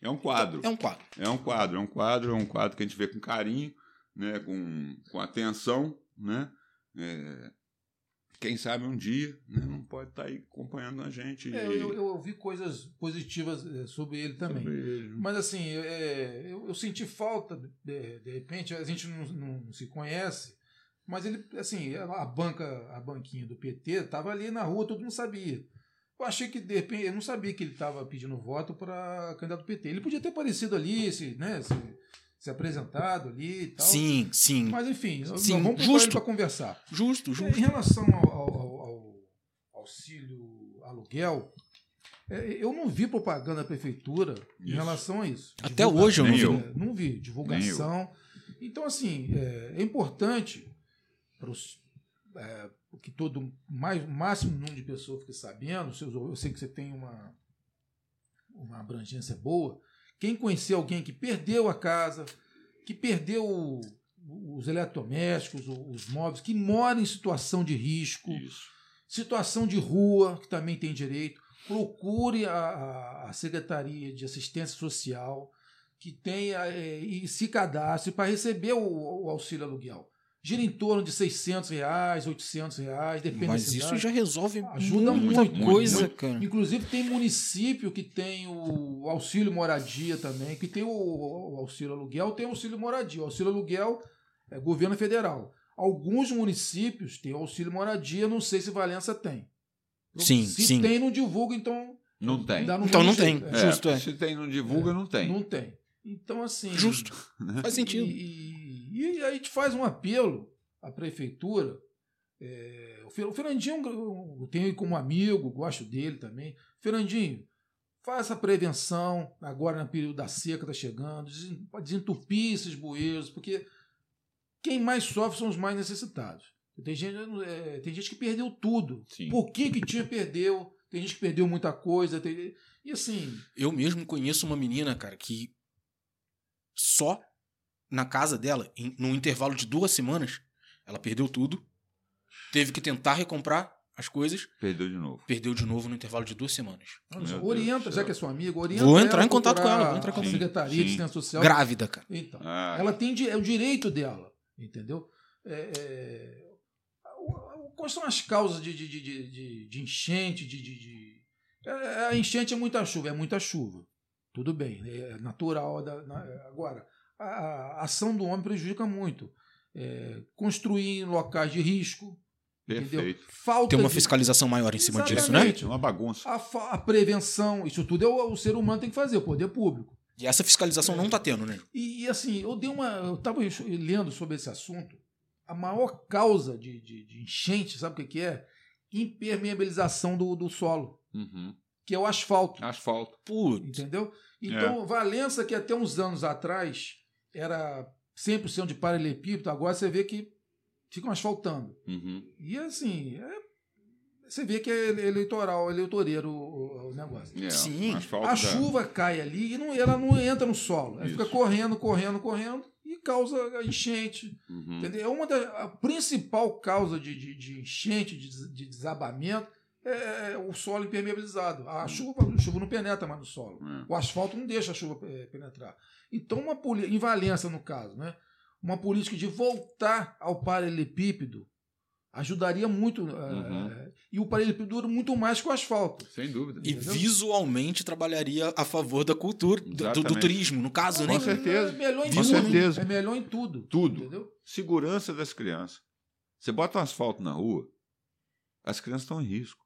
É um quadro. É um quadro. É um quadro, é um quadro, é um quadro que a gente vê com carinho, né, com, com atenção, né? É, quem sabe um dia né, não pode estar aí acompanhando a gente. É, eu, eu ouvi coisas positivas é, sobre ele também. sobre ele. Mas assim, é, eu, eu senti falta, de, de repente, a gente não, não se conhece, mas ele, assim, a banca, a banquinha do PT estava ali na rua, todo mundo sabia. Eu achei que, de repente, eu não sabia que ele estava pedindo voto para candidato do PT. Ele podia ter aparecido ali, se, né, se, se apresentado ali e tal. Sim, sim. Mas enfim, Sim, vamos justo. para conversar. Justo, Em justo. relação ao, ao- ao- ao auxílio aluguel, é, eu não vi propaganda da prefeitura em Isso. relação a isso. Até Divulga- hoje eu não É, vi. Não vi. Divulgação. Então, assim, é, é importante para os. é, que todo mais, o máximo número de pessoas fique sabendo. Eu sei que você tem uma, uma abrangência boa. Quem conhecer alguém que perdeu a casa, que perdeu os eletrodomésticos, os móveis, que mora em situação de risco, Isso. situação de rua, que também tem direito, procure a, a- Secretaria de Assistência Social que tenha eh, e se cadastre para receber o, o auxílio aluguel. Gira em torno de 600 reais, 800 reais, depende Mas da isso já resolve Ajuda muita muito, coisa, muito. cara. Inclusive tem município que tem o auxílio moradia também, que tem o, o auxílio aluguel, tem o auxílio moradia. O auxílio aluguel é governo federal. Alguns municípios têm o auxílio moradia, não sei se Valença tem. Sim, se sim. tem, não divulga, então. Não tem. Então não jeito. tem. É, Justo, é. Se tem, não divulga, não tem. Não tem. Então, assim. Justo. [LAUGHS] Faz sentido. E, e, e aí a gente faz um apelo à prefeitura. é, o Fer- o Fernandinho eu tenho ele como amigo, gosto dele também. Fernandinho, faça prevenção agora no período da seca, está chegando, desen- desentupir esses bueiros, porque quem mais sofre são os mais necessitados. Tem gente, é, tem gente que perdeu tudo. Sim. Por que, que tinha perdeu? Tem gente que perdeu muita coisa. tem- E assim, Eu mesmo conheço uma menina, cara, que só na casa dela, em, num intervalo de duas semanas, ela perdeu tudo, teve que tentar recomprar as coisas, Perdeu de novo. perdeu de novo no intervalo de duas semanas. Meu Deus orienta, do já céu. que é sua amiga, orienta. Vou entrar ela em contato com ela, vou entrar em a contato. Secretaria Sim. de Assistência Social. Grávida, cara. Então, Ah, ela tem é o direito dela, entendeu? É, é, quais são as causas de, de, de, de- de- de enchente? De, de, de- é, a enchente é muita chuva, é muita chuva. Tudo bem, é natural. da- na- agora, a, ação do homem prejudica muito. É, construir em locais de risco, entendeu? perfeito. Falta Tem uma de- fiscalização maior em cima disso, né? Exatamente. É uma bagunça. a, fa- a prevenção, isso tudo é o, o ser humano tem que fazer, o poder público. E essa fiscalização não tá tendo, né? E, e, assim, eu dei uma. Eu estava lendo sobre esse assunto. A maior causa de, de, de enchente, sabe o que, que é? Impermeabilização do, do solo, Uhum. que é o asfalto. Asfalto. Putz. Entendeu? Então, Valença, que até uns anos atrás era 100% de paralelepípedo, agora você vê que ficam asfaltando. Uhum. E assim, é- você vê que é eleitoral, eleitoreiro o, o negócio. É, Sim. A chuva cai ali e não, ela não entra no solo. Ela Isso. fica correndo, correndo, correndo e causa enchente. Uhum. Entendeu? É uma da a principal causa de, de, de enchente, de, de desabamento, é o solo impermeabilizado. A chuva, a chuva não penetra mais no solo. É. O asfalto não deixa a chuva eh, penetrar. Então, uma em Valença, no caso, né? uma política de voltar ao paralelepípedo ajudaria muito. Uhum. eh, e o paralelepípedo dura muito mais que o asfalto. Sem dúvida. E Entendeu? visualmente trabalharia a favor da cultura, do, do turismo, no caso, né? Com certeza. É melhor em Com tudo. certeza. É melhor em tudo. Tudo. Entendeu? Segurança das crianças. Você bota um asfalto na rua, as crianças estão em risco.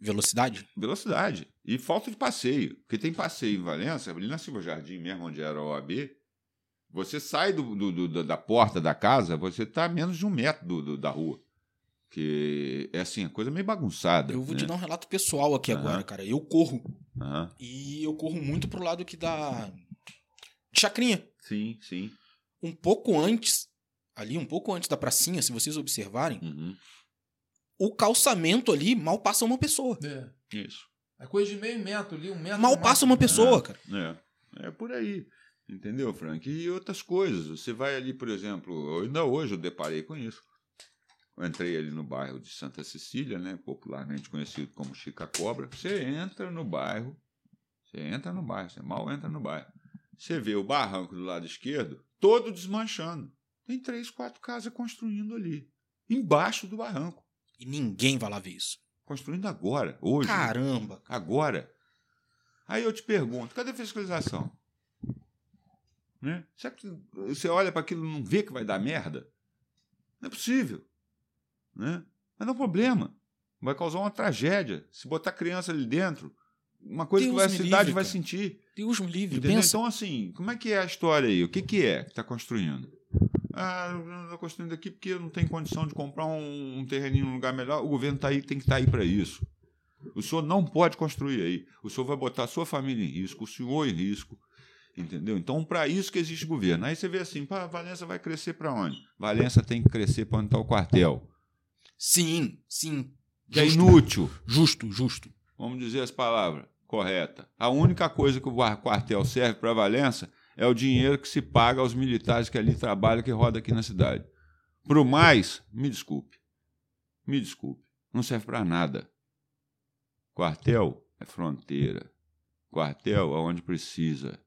Velocidade? Velocidade. E falta de passeio. Porque tem passeio em Valença, ali na Silva Jardim mesmo, onde era a OAB. Você sai do, do- do- da porta da casa, você está a menos de um metro do- da rua. Que é assim, a coisa meio bagunçada. Eu vou te né? dar um relato pessoal aqui Aham. agora, cara. Eu corro. Aham. E eu corro muito pro lado aqui da Chacrinha. Sim, sim. Um pouco antes, ali, um pouco antes da pracinha, se vocês observarem, Uhum. O calçamento ali mal passa uma pessoa. É. Isso. É coisa de meio metro ali, um metro. Mal passa uma pessoa, cara. É, é por aí. Entendeu, Frank? E outras coisas. Você vai ali, por exemplo, eu ainda hoje eu deparei com isso. entrei ali no bairro de Santa Cecília, né, popularmente conhecido como Chica Cobra. Você entra no bairro, você entra no bairro, você mal entra no bairro. Você vê o barranco do lado esquerdo todo desmanchando. Tem três, quatro casas construindo ali, embaixo do barranco. E ninguém vai lá ver isso. Construindo agora, hoje. Caramba. Agora. Aí eu te pergunto, cadê a fiscalização? Né? Será que você olha para aquilo e não vê que vai dar merda? Não é possível. Né? Mas não é um problema. Vai causar uma tragédia. Se botar criança ali dentro, uma coisa Deus que vai, a cidade livre, vai sentir. Deus me livre. Entendeu? Pensa. Então, assim, como é que é a história aí? O que, que é que está construindo? Ah, estou construindo aqui porque não tenho condição de comprar um, um terreninho num lugar melhor. O governo tá aí, tem que estar aí para isso. O senhor não pode construir aí. O senhor vai botar a sua família em risco, o senhor em risco. Entendeu? Então, para isso que existe governo. Aí você vê assim, pá, Valença vai crescer para onde? Valença tem que crescer para onde está o quartel. Sim, sim. Que é Justo, inútil. Justo, justo. Vamos dizer as palavras corretas. A única coisa que o quartel serve para Valença é o dinheiro que se paga aos militares que ali trabalham, que roda aqui na cidade. Pro mais, me desculpe. Me desculpe. Não serve para nada. Quartel é fronteira. Quartel é onde precisa.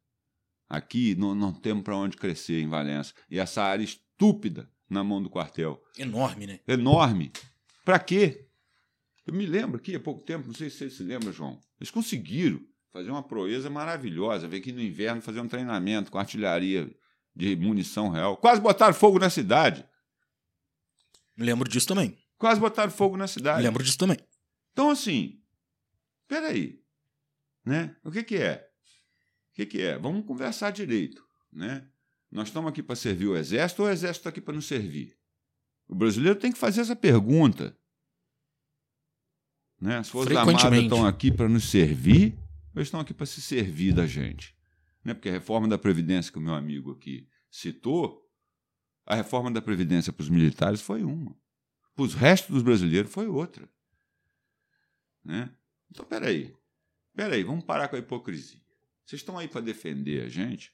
Aqui não, não temos para onde crescer em Valença. E essa área estúpida na mão do quartel Enorme, né? enorme. Para quê? Eu me lembro aqui há pouco tempo, não sei se você se lembra, João. Eles conseguiram fazer uma proeza maravilhosa. Veio aqui no inverno fazer um treinamento com artilharia de munição real. Quase botaram fogo na cidade. Lembro disso também. Quase botaram fogo na cidade. lembro disso também. Então, assim, peraí. Né? O que, que é? O que, que é? Vamos conversar direito. Né? Nós estamos aqui para servir o Exército ou o Exército está aqui para nos servir? O brasileiro tem que fazer essa pergunta. Né? As Forças Armadas estão aqui para nos servir ou estão aqui para se servir da gente? Né? Porque a reforma da Previdência que o meu amigo aqui citou, a reforma da Previdência para os militares foi uma. Para os restos dos brasileiros foi outra. Né? Então, peraí. Peraí, vamos parar com a hipocrisia. Vocês estão aí para defender a gente?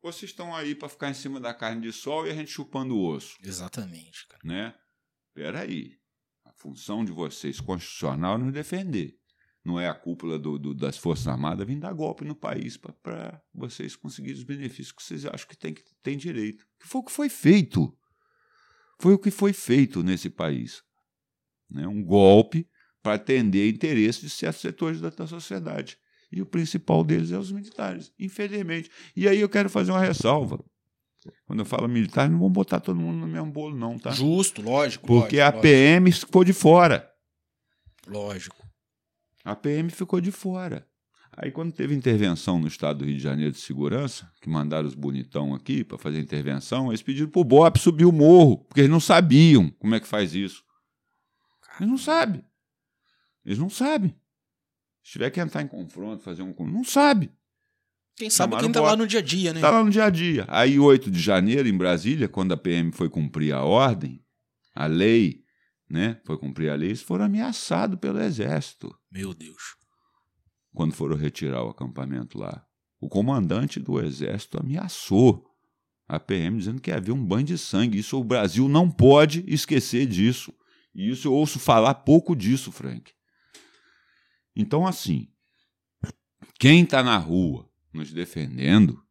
Ou vocês estão aí para ficar em cima da carne de sol e a gente chupando o osso? Exatamente, cara. né? Peraí. A função de vocês constitucional é nos defender. Não é a cúpula do- do- das Forças Armadas vir dar golpe no país para vocês conseguirem os benefícios que vocês acham que tem, que tem direito. Que foi o que foi feito. Foi o que foi feito nesse país. Né? Um golpe para atender interesses de certos setores da, da sociedade. E o principal deles é os militares, infelizmente. E aí eu quero fazer uma ressalva. Quando eu falo militar, não vão botar todo mundo no mesmo bolo, não, tá? Justo, lógico. Porque a lógico, PM ficou de fora. Lógico. A PM ficou de fora. Aí, quando teve intervenção no estado do Rio de Janeiro de segurança, que mandaram os bonitão aqui para fazer intervenção, eles pediram pro BOP subir o morro, porque eles não sabiam como é que faz isso. Eles não sabem. Eles não sabem. Se tiver que entrar em confronto, fazer um. Não sabe. Quem sabe Chamaram quem tá o lá no dia a dia, né? Está lá no dia a dia. Aí, 8 de janeiro, em Brasília, quando a PM foi cumprir a ordem, a lei, né? Foi cumprir a lei, eles foram ameaçados pelo Exército Meu Deus. quando foram retirar o acampamento lá. O comandante do Exército ameaçou a PM, dizendo que ia haver um banho de sangue. Isso o Brasil não pode esquecer disso. E isso eu ouço falar pouco disso, Frank. Então, assim, quem está na rua nos defendendo,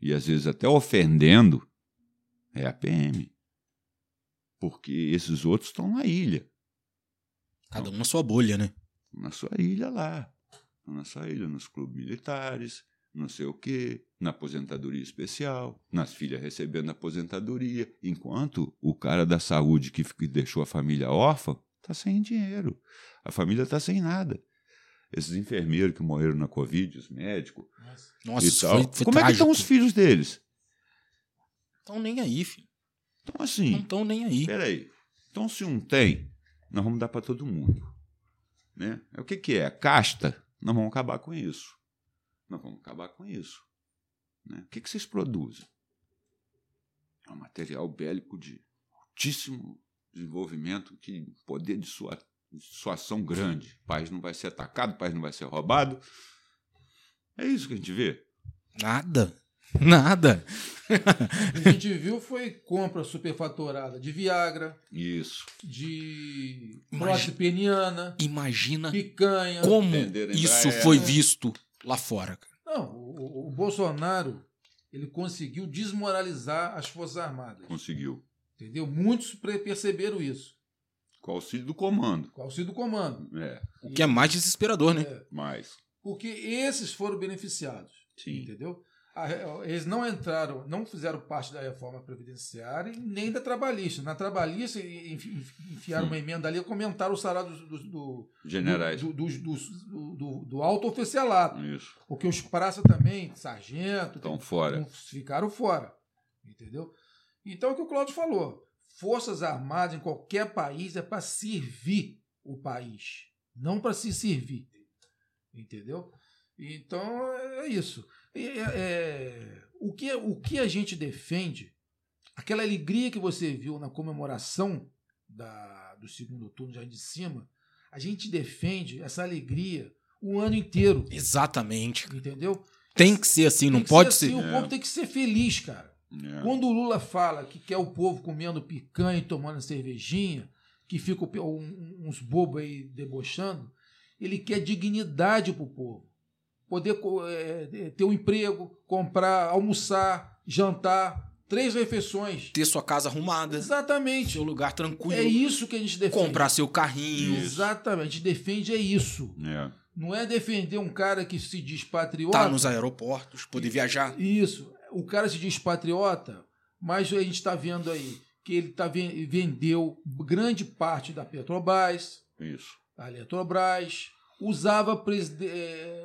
e às vezes até ofendendo, é a PM. Porque esses outros estão na ilha Cada um na sua bolha, né? na sua ilha lá, na sua ilha, nos clubes militares, não sei o quê, na aposentadoria especial, nas filhas recebendo aposentadoria, enquanto o cara da saúde que deixou a família órfã está sem dinheiro, a família está sem nada. Esses enfermeiros que morreram na Covid, os médicos Nossa, e tal. foi, foi Como é que trágico. estão os filhos deles? Estão nem aí, filho. Então, Não assim, estão nem aí. Peraí. Então, se um tem, nós vamos dar para todo mundo. Né? O que, que é? Casta? Nós vamos acabar com isso. Nós vamos acabar com isso. Né? O que, que vocês produzem? É um material bélico de altíssimo desenvolvimento, que poder de sua dissuasão grande. O país não vai ser atacado, o país não vai ser roubado. É isso que a gente vê. Nada. Nada. a gente viu foi compra superfaturada de Viagra, Isso. de prótese peniana, Imagina picanha. como isso Embraer. foi visto lá fora. cara. Não, o, o- o Bolsonaro ele conseguiu desmoralizar as Forças Armadas. Conseguiu. Entendeu? Muitos perceberam isso. Com o auxílio do comando. Com o auxílio do comando. É, O que é mais desesperador, né? É, mais. porque esses foram beneficiados. Sim. Entendeu? A- Eles não entraram, não fizeram parte da reforma previdenciária nem da trabalhista. Na trabalhista, enfi- enfi- enfiaram uma emenda ali e aumentaram o salário dos- do, Generais. do, do, do, alto oficialato. Isso. Porque os praças também, sargento, Estão fora. ficaram fora. Entendeu? Então é o que o Cláudio falou. Forças Armadas em qualquer país é para servir o país, não para se servir. Entendeu? Então é isso. É, é, o, que, o que a gente defende, aquela alegria que você viu na comemoração da, do segundo turno já de cima, a gente defende essa alegria o ano inteiro. Exatamente. Entendeu? Tem que ser assim, não Tem que pode ser. ser. assim, O É. povo tem que ser feliz, cara. É. Quando o Lula fala que quer o povo comendo picanha e tomando cervejinha, que fica o um- uns bobos aí debochando, ele quer dignidade pro povo. Poder co- é, ter um emprego, comprar, almoçar, jantar, três refeições. Ter sua casa arrumada, Exatamente. seu lugar tranquilo, É isso que a gente defende. comprar seu carrinho, Isso. Exatamente. A gente defende é isso. É. Não é defender um cara que se diz patriota. tá nos aeroportos, poder viajar. Isso. O cara se diz patriota, mas a gente está vendo aí que ele tá, ven- vendeu grande parte da Petrobras, Isso. a Eletrobras, usava preside- eh,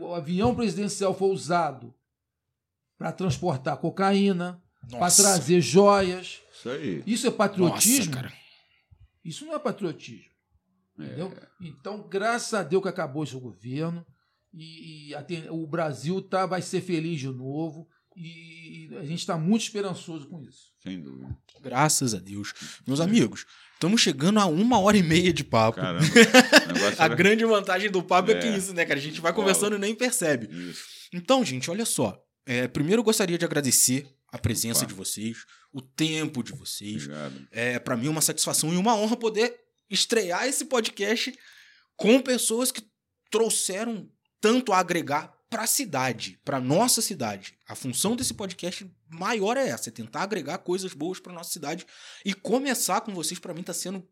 o avião presidencial foi usado para transportar cocaína, para trazer joias. Isso aí. Isso é patriotismo? Nossa, cara. Isso não é patriotismo. É. Entendeu? Então, graças a Deus que acabou esse governo e, e ten- o Brasil tá, vai ser feliz de novo e a gente está muito esperançoso com isso. Sem dúvida. Graças a Deus. Meus amigos, estamos chegando a uma hora e meia de papo. Caramba. [LAUGHS] A era- grande vantagem do papo é, que É. isso, né, cara? A gente vai conversando e nem percebe. Isso. Então, gente, olha só. É, primeiro eu gostaria de agradecer a presença Opa. de vocês, o tempo de vocês. Obrigado. É para mim uma satisfação e uma honra poder estrear esse podcast com pessoas que trouxeram tanto a agregar para a cidade, para nossa cidade. A função desse podcast maior é essa, é tentar agregar coisas boas para nossa cidade e começar com vocês para mim tá sendo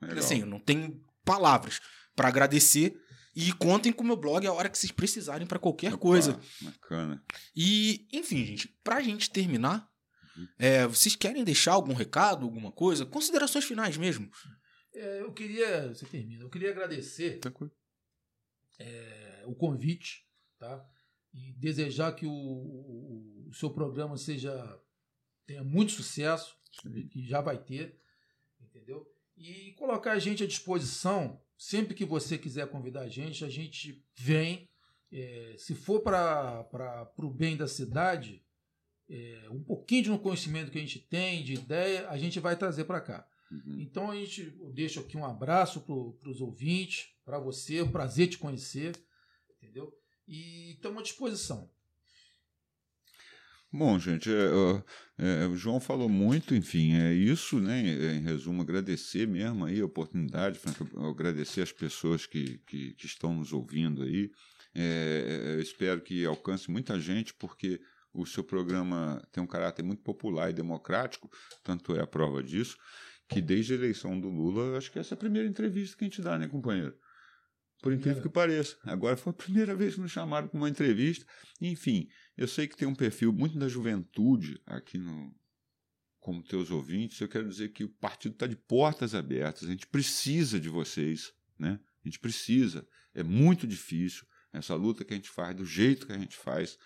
Legal. assim, eu não tenho palavras para agradecer e contem com o meu blog a hora que vocês precisarem para qualquer Opa, coisa. Bacana. E, enfim, gente, pra gente terminar, Uhum. é, vocês querem deixar algum recado, alguma coisa? Considerações finais mesmo. É, eu queria, você termina, eu queria agradecer Tranquilo. é, o convite, tá? E desejar que o, o- o seu programa seja tenha muito sucesso, que já vai ter, entendeu? E colocar a gente à disposição, sempre que você quiser convidar a gente, a gente vem. É, se for para o bem da cidade, é, um pouquinho de conhecimento que a gente tem, de ideia, a gente vai trazer para cá. Uhum. Então a gente eu deixo aqui um abraço para os ouvintes, para você, é um prazer te conhecer, entendeu? E estamos à disposição. Bom, gente, é, é, o João falou muito, enfim, é isso, né? Em resumo, agradecer mesmo aí a oportunidade, agradecer as pessoas que, que, que estão nos ouvindo aí. É, eu espero que alcance muita gente, porque o seu programa tem um caráter muito popular e democrático, tanto é a prova disso, que desde a eleição do Lula, acho que essa é a primeira entrevista que a gente dá, né, companheiro? Por incrível que pareça. Agora foi a primeira [LAUGHS] vez que nos chamaram para uma entrevista. Enfim, eu sei que tem um perfil muito da juventude aqui no como teus ouvintes. Eu quero dizer que o partido está de portas abertas. A gente precisa de vocês, né? A gente precisa. É muito difícil essa luta que a gente faz do jeito que a gente faz.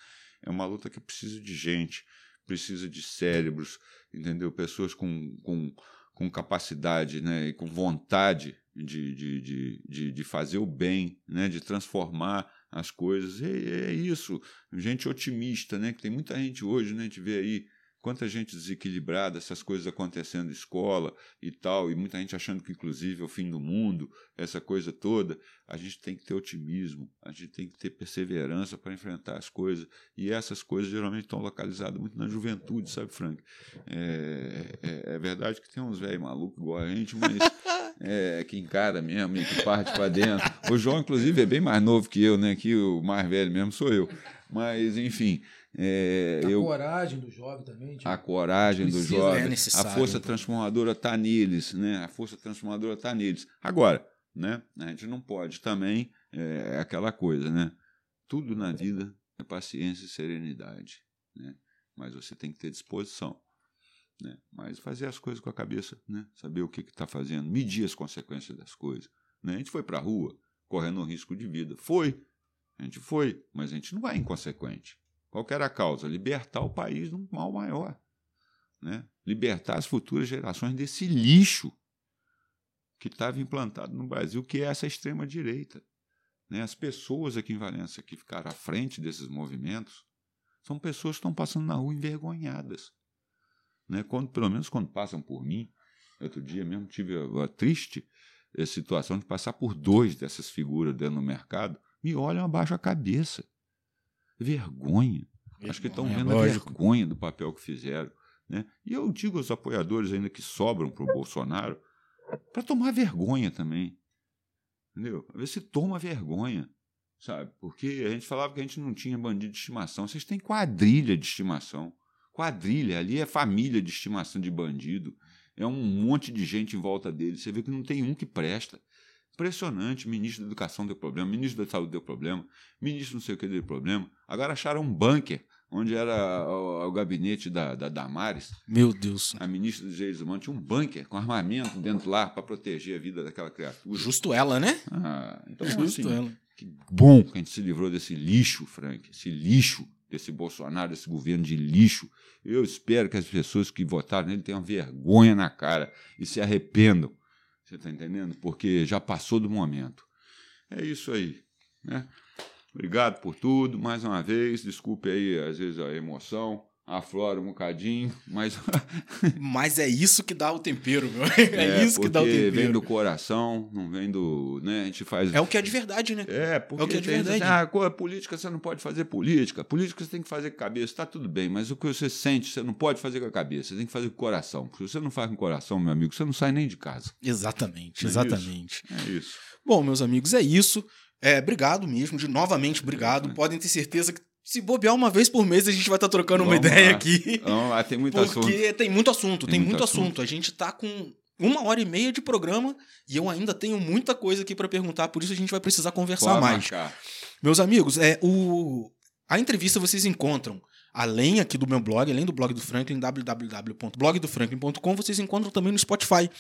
É uma luta que precisa de gente, precisa de cérebros, entendeu? Pessoas com, com, com capacidade, né? E com vontade de, de, de, de, de fazer o bem, né? De transformar as coisas. E é isso. Gente otimista, né? Que tem muita gente hoje, né? A gente vê aí quanta gente desequilibrada, essas coisas acontecendo na escola e tal, e muita gente achando que, inclusive, é o fim do mundo, essa coisa toda. A gente tem que ter otimismo, a gente tem que ter perseverança para enfrentar as coisas. E essas coisas geralmente estão localizadas muito na juventude, sabe, Frank? É, é, é verdade que tem uns velhos malucos igual a gente, mas [LAUGHS] é, que encara mesmo e que parte para dentro. O João, inclusive, é bem mais novo que eu, né? Que o mais velho mesmo sou eu. Mas, enfim. É, a eu, coragem do jovem também. Tipo, a coragem do precisa, jovem. é a força então. transformadora está neles, né? A força transformadora está neles. Agora, né? A gente não pode também é aquela coisa, né? Tudo na vida é paciência e serenidade, né? Mas você tem que ter disposição, né? Mas fazer as coisas com a cabeça, né? Saber o que está fazendo, medir as consequências das coisas. Né? A gente foi para a rua correndo um risco de vida, foi, a gente foi, mas a gente não vai inconsequente. Qual era a causa? Libertar o país de um mal maior. Né? Libertar as futuras gerações desse lixo que estava implantado no Brasil, que é essa extrema-direita. Né? As pessoas aqui em Valença que ficaram à frente desses movimentos são pessoas que estão passando na rua envergonhadas. Né? Quando, pelo menos quando passam por mim, outro dia mesmo tive a, a triste a situação de passar por dois dessas figuras dentro do mercado, me olham abaixo a cabeça. Vergonha. Acho que estão Vergonha, vendo a vergonha do papel que fizeram. Né? E eu digo aos apoiadores ainda que sobram para o Bolsonaro para tomar vergonha também. Entendeu? Ver se toma vergonha. Sabe? Porque a gente falava que a gente não tinha bandido de estimação. Vocês têm quadrilha de estimação. Quadrilha, ali é família de estimação de bandido. É um monte de gente em volta dele. Você vê que não tem um que presta. Impressionante. Ministro da Educação deu problema, ministro da Saúde deu problema, ministro não sei o que deu problema. Agora acharam um bunker onde era o, o gabinete da, da Damares. Meu Deus. A ministra dos Direitos Humanos tinha um bunker com armamento dentro lá para proteger a vida daquela criatura. Justo ela, né? Ah, então, Justo assim, ela. que bom que a gente se livrou desse lixo, Frank, esse lixo desse Bolsonaro, desse governo de lixo. Eu espero que as pessoas que votaram nele tenham vergonha na cara e se arrependam. Você está entendendo? Porque já passou do momento. É isso aí, né? Obrigado por tudo, mais uma vez. Desculpe aí, às vezes, a emoção. Aflora um bocadinho, [LAUGHS] mas Mas é isso que dá o tempero, meu. [LAUGHS] É, isso que dá o tempero. vem do coração, não vem do. Né? A gente faz. É o que é de verdade, né? É, porque É o que é de verdade. Assim, ah, política você não pode fazer política. Política você tem que fazer com a cabeça, tá tudo bem, mas o que você sente você não pode fazer com a cabeça, você tem que fazer com o coração. Porque se você não faz com o coração, meu amigo, você não sai nem de casa. Exatamente, É exatamente. É isso. Bom, meus amigos, é isso. É, obrigado mesmo, de novamente, obrigado. Podem ter certeza que se bobear uma vez por mês, a gente vai estar trocando uma Vamos ideia lá. aqui. Vamos lá, tem muito Porque assunto. tem muito assunto, tem, Tem muito, muito assunto. assunto. A gente tá com uma hora e meia de programa e eu ainda tenho muita coisa aqui para perguntar, por isso a gente vai precisar conversar Pode mais. marcar. Meus amigos, é o a entrevista vocês encontram além aqui do meu blog, além do blog do Franklin, www.blogdofranklin.com, vocês encontram também no Spotify.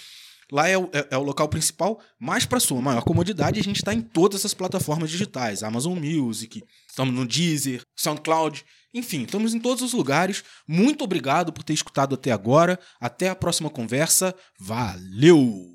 Lá é o, é- é o local principal, mas para sua maior comodidade, a gente está em todas as plataformas digitais, Amazon Music, estamos no Deezer, SoundCloud, enfim, estamos em todos os lugares. Muito obrigado por ter escutado até agora. Até a próxima conversa. Valeu!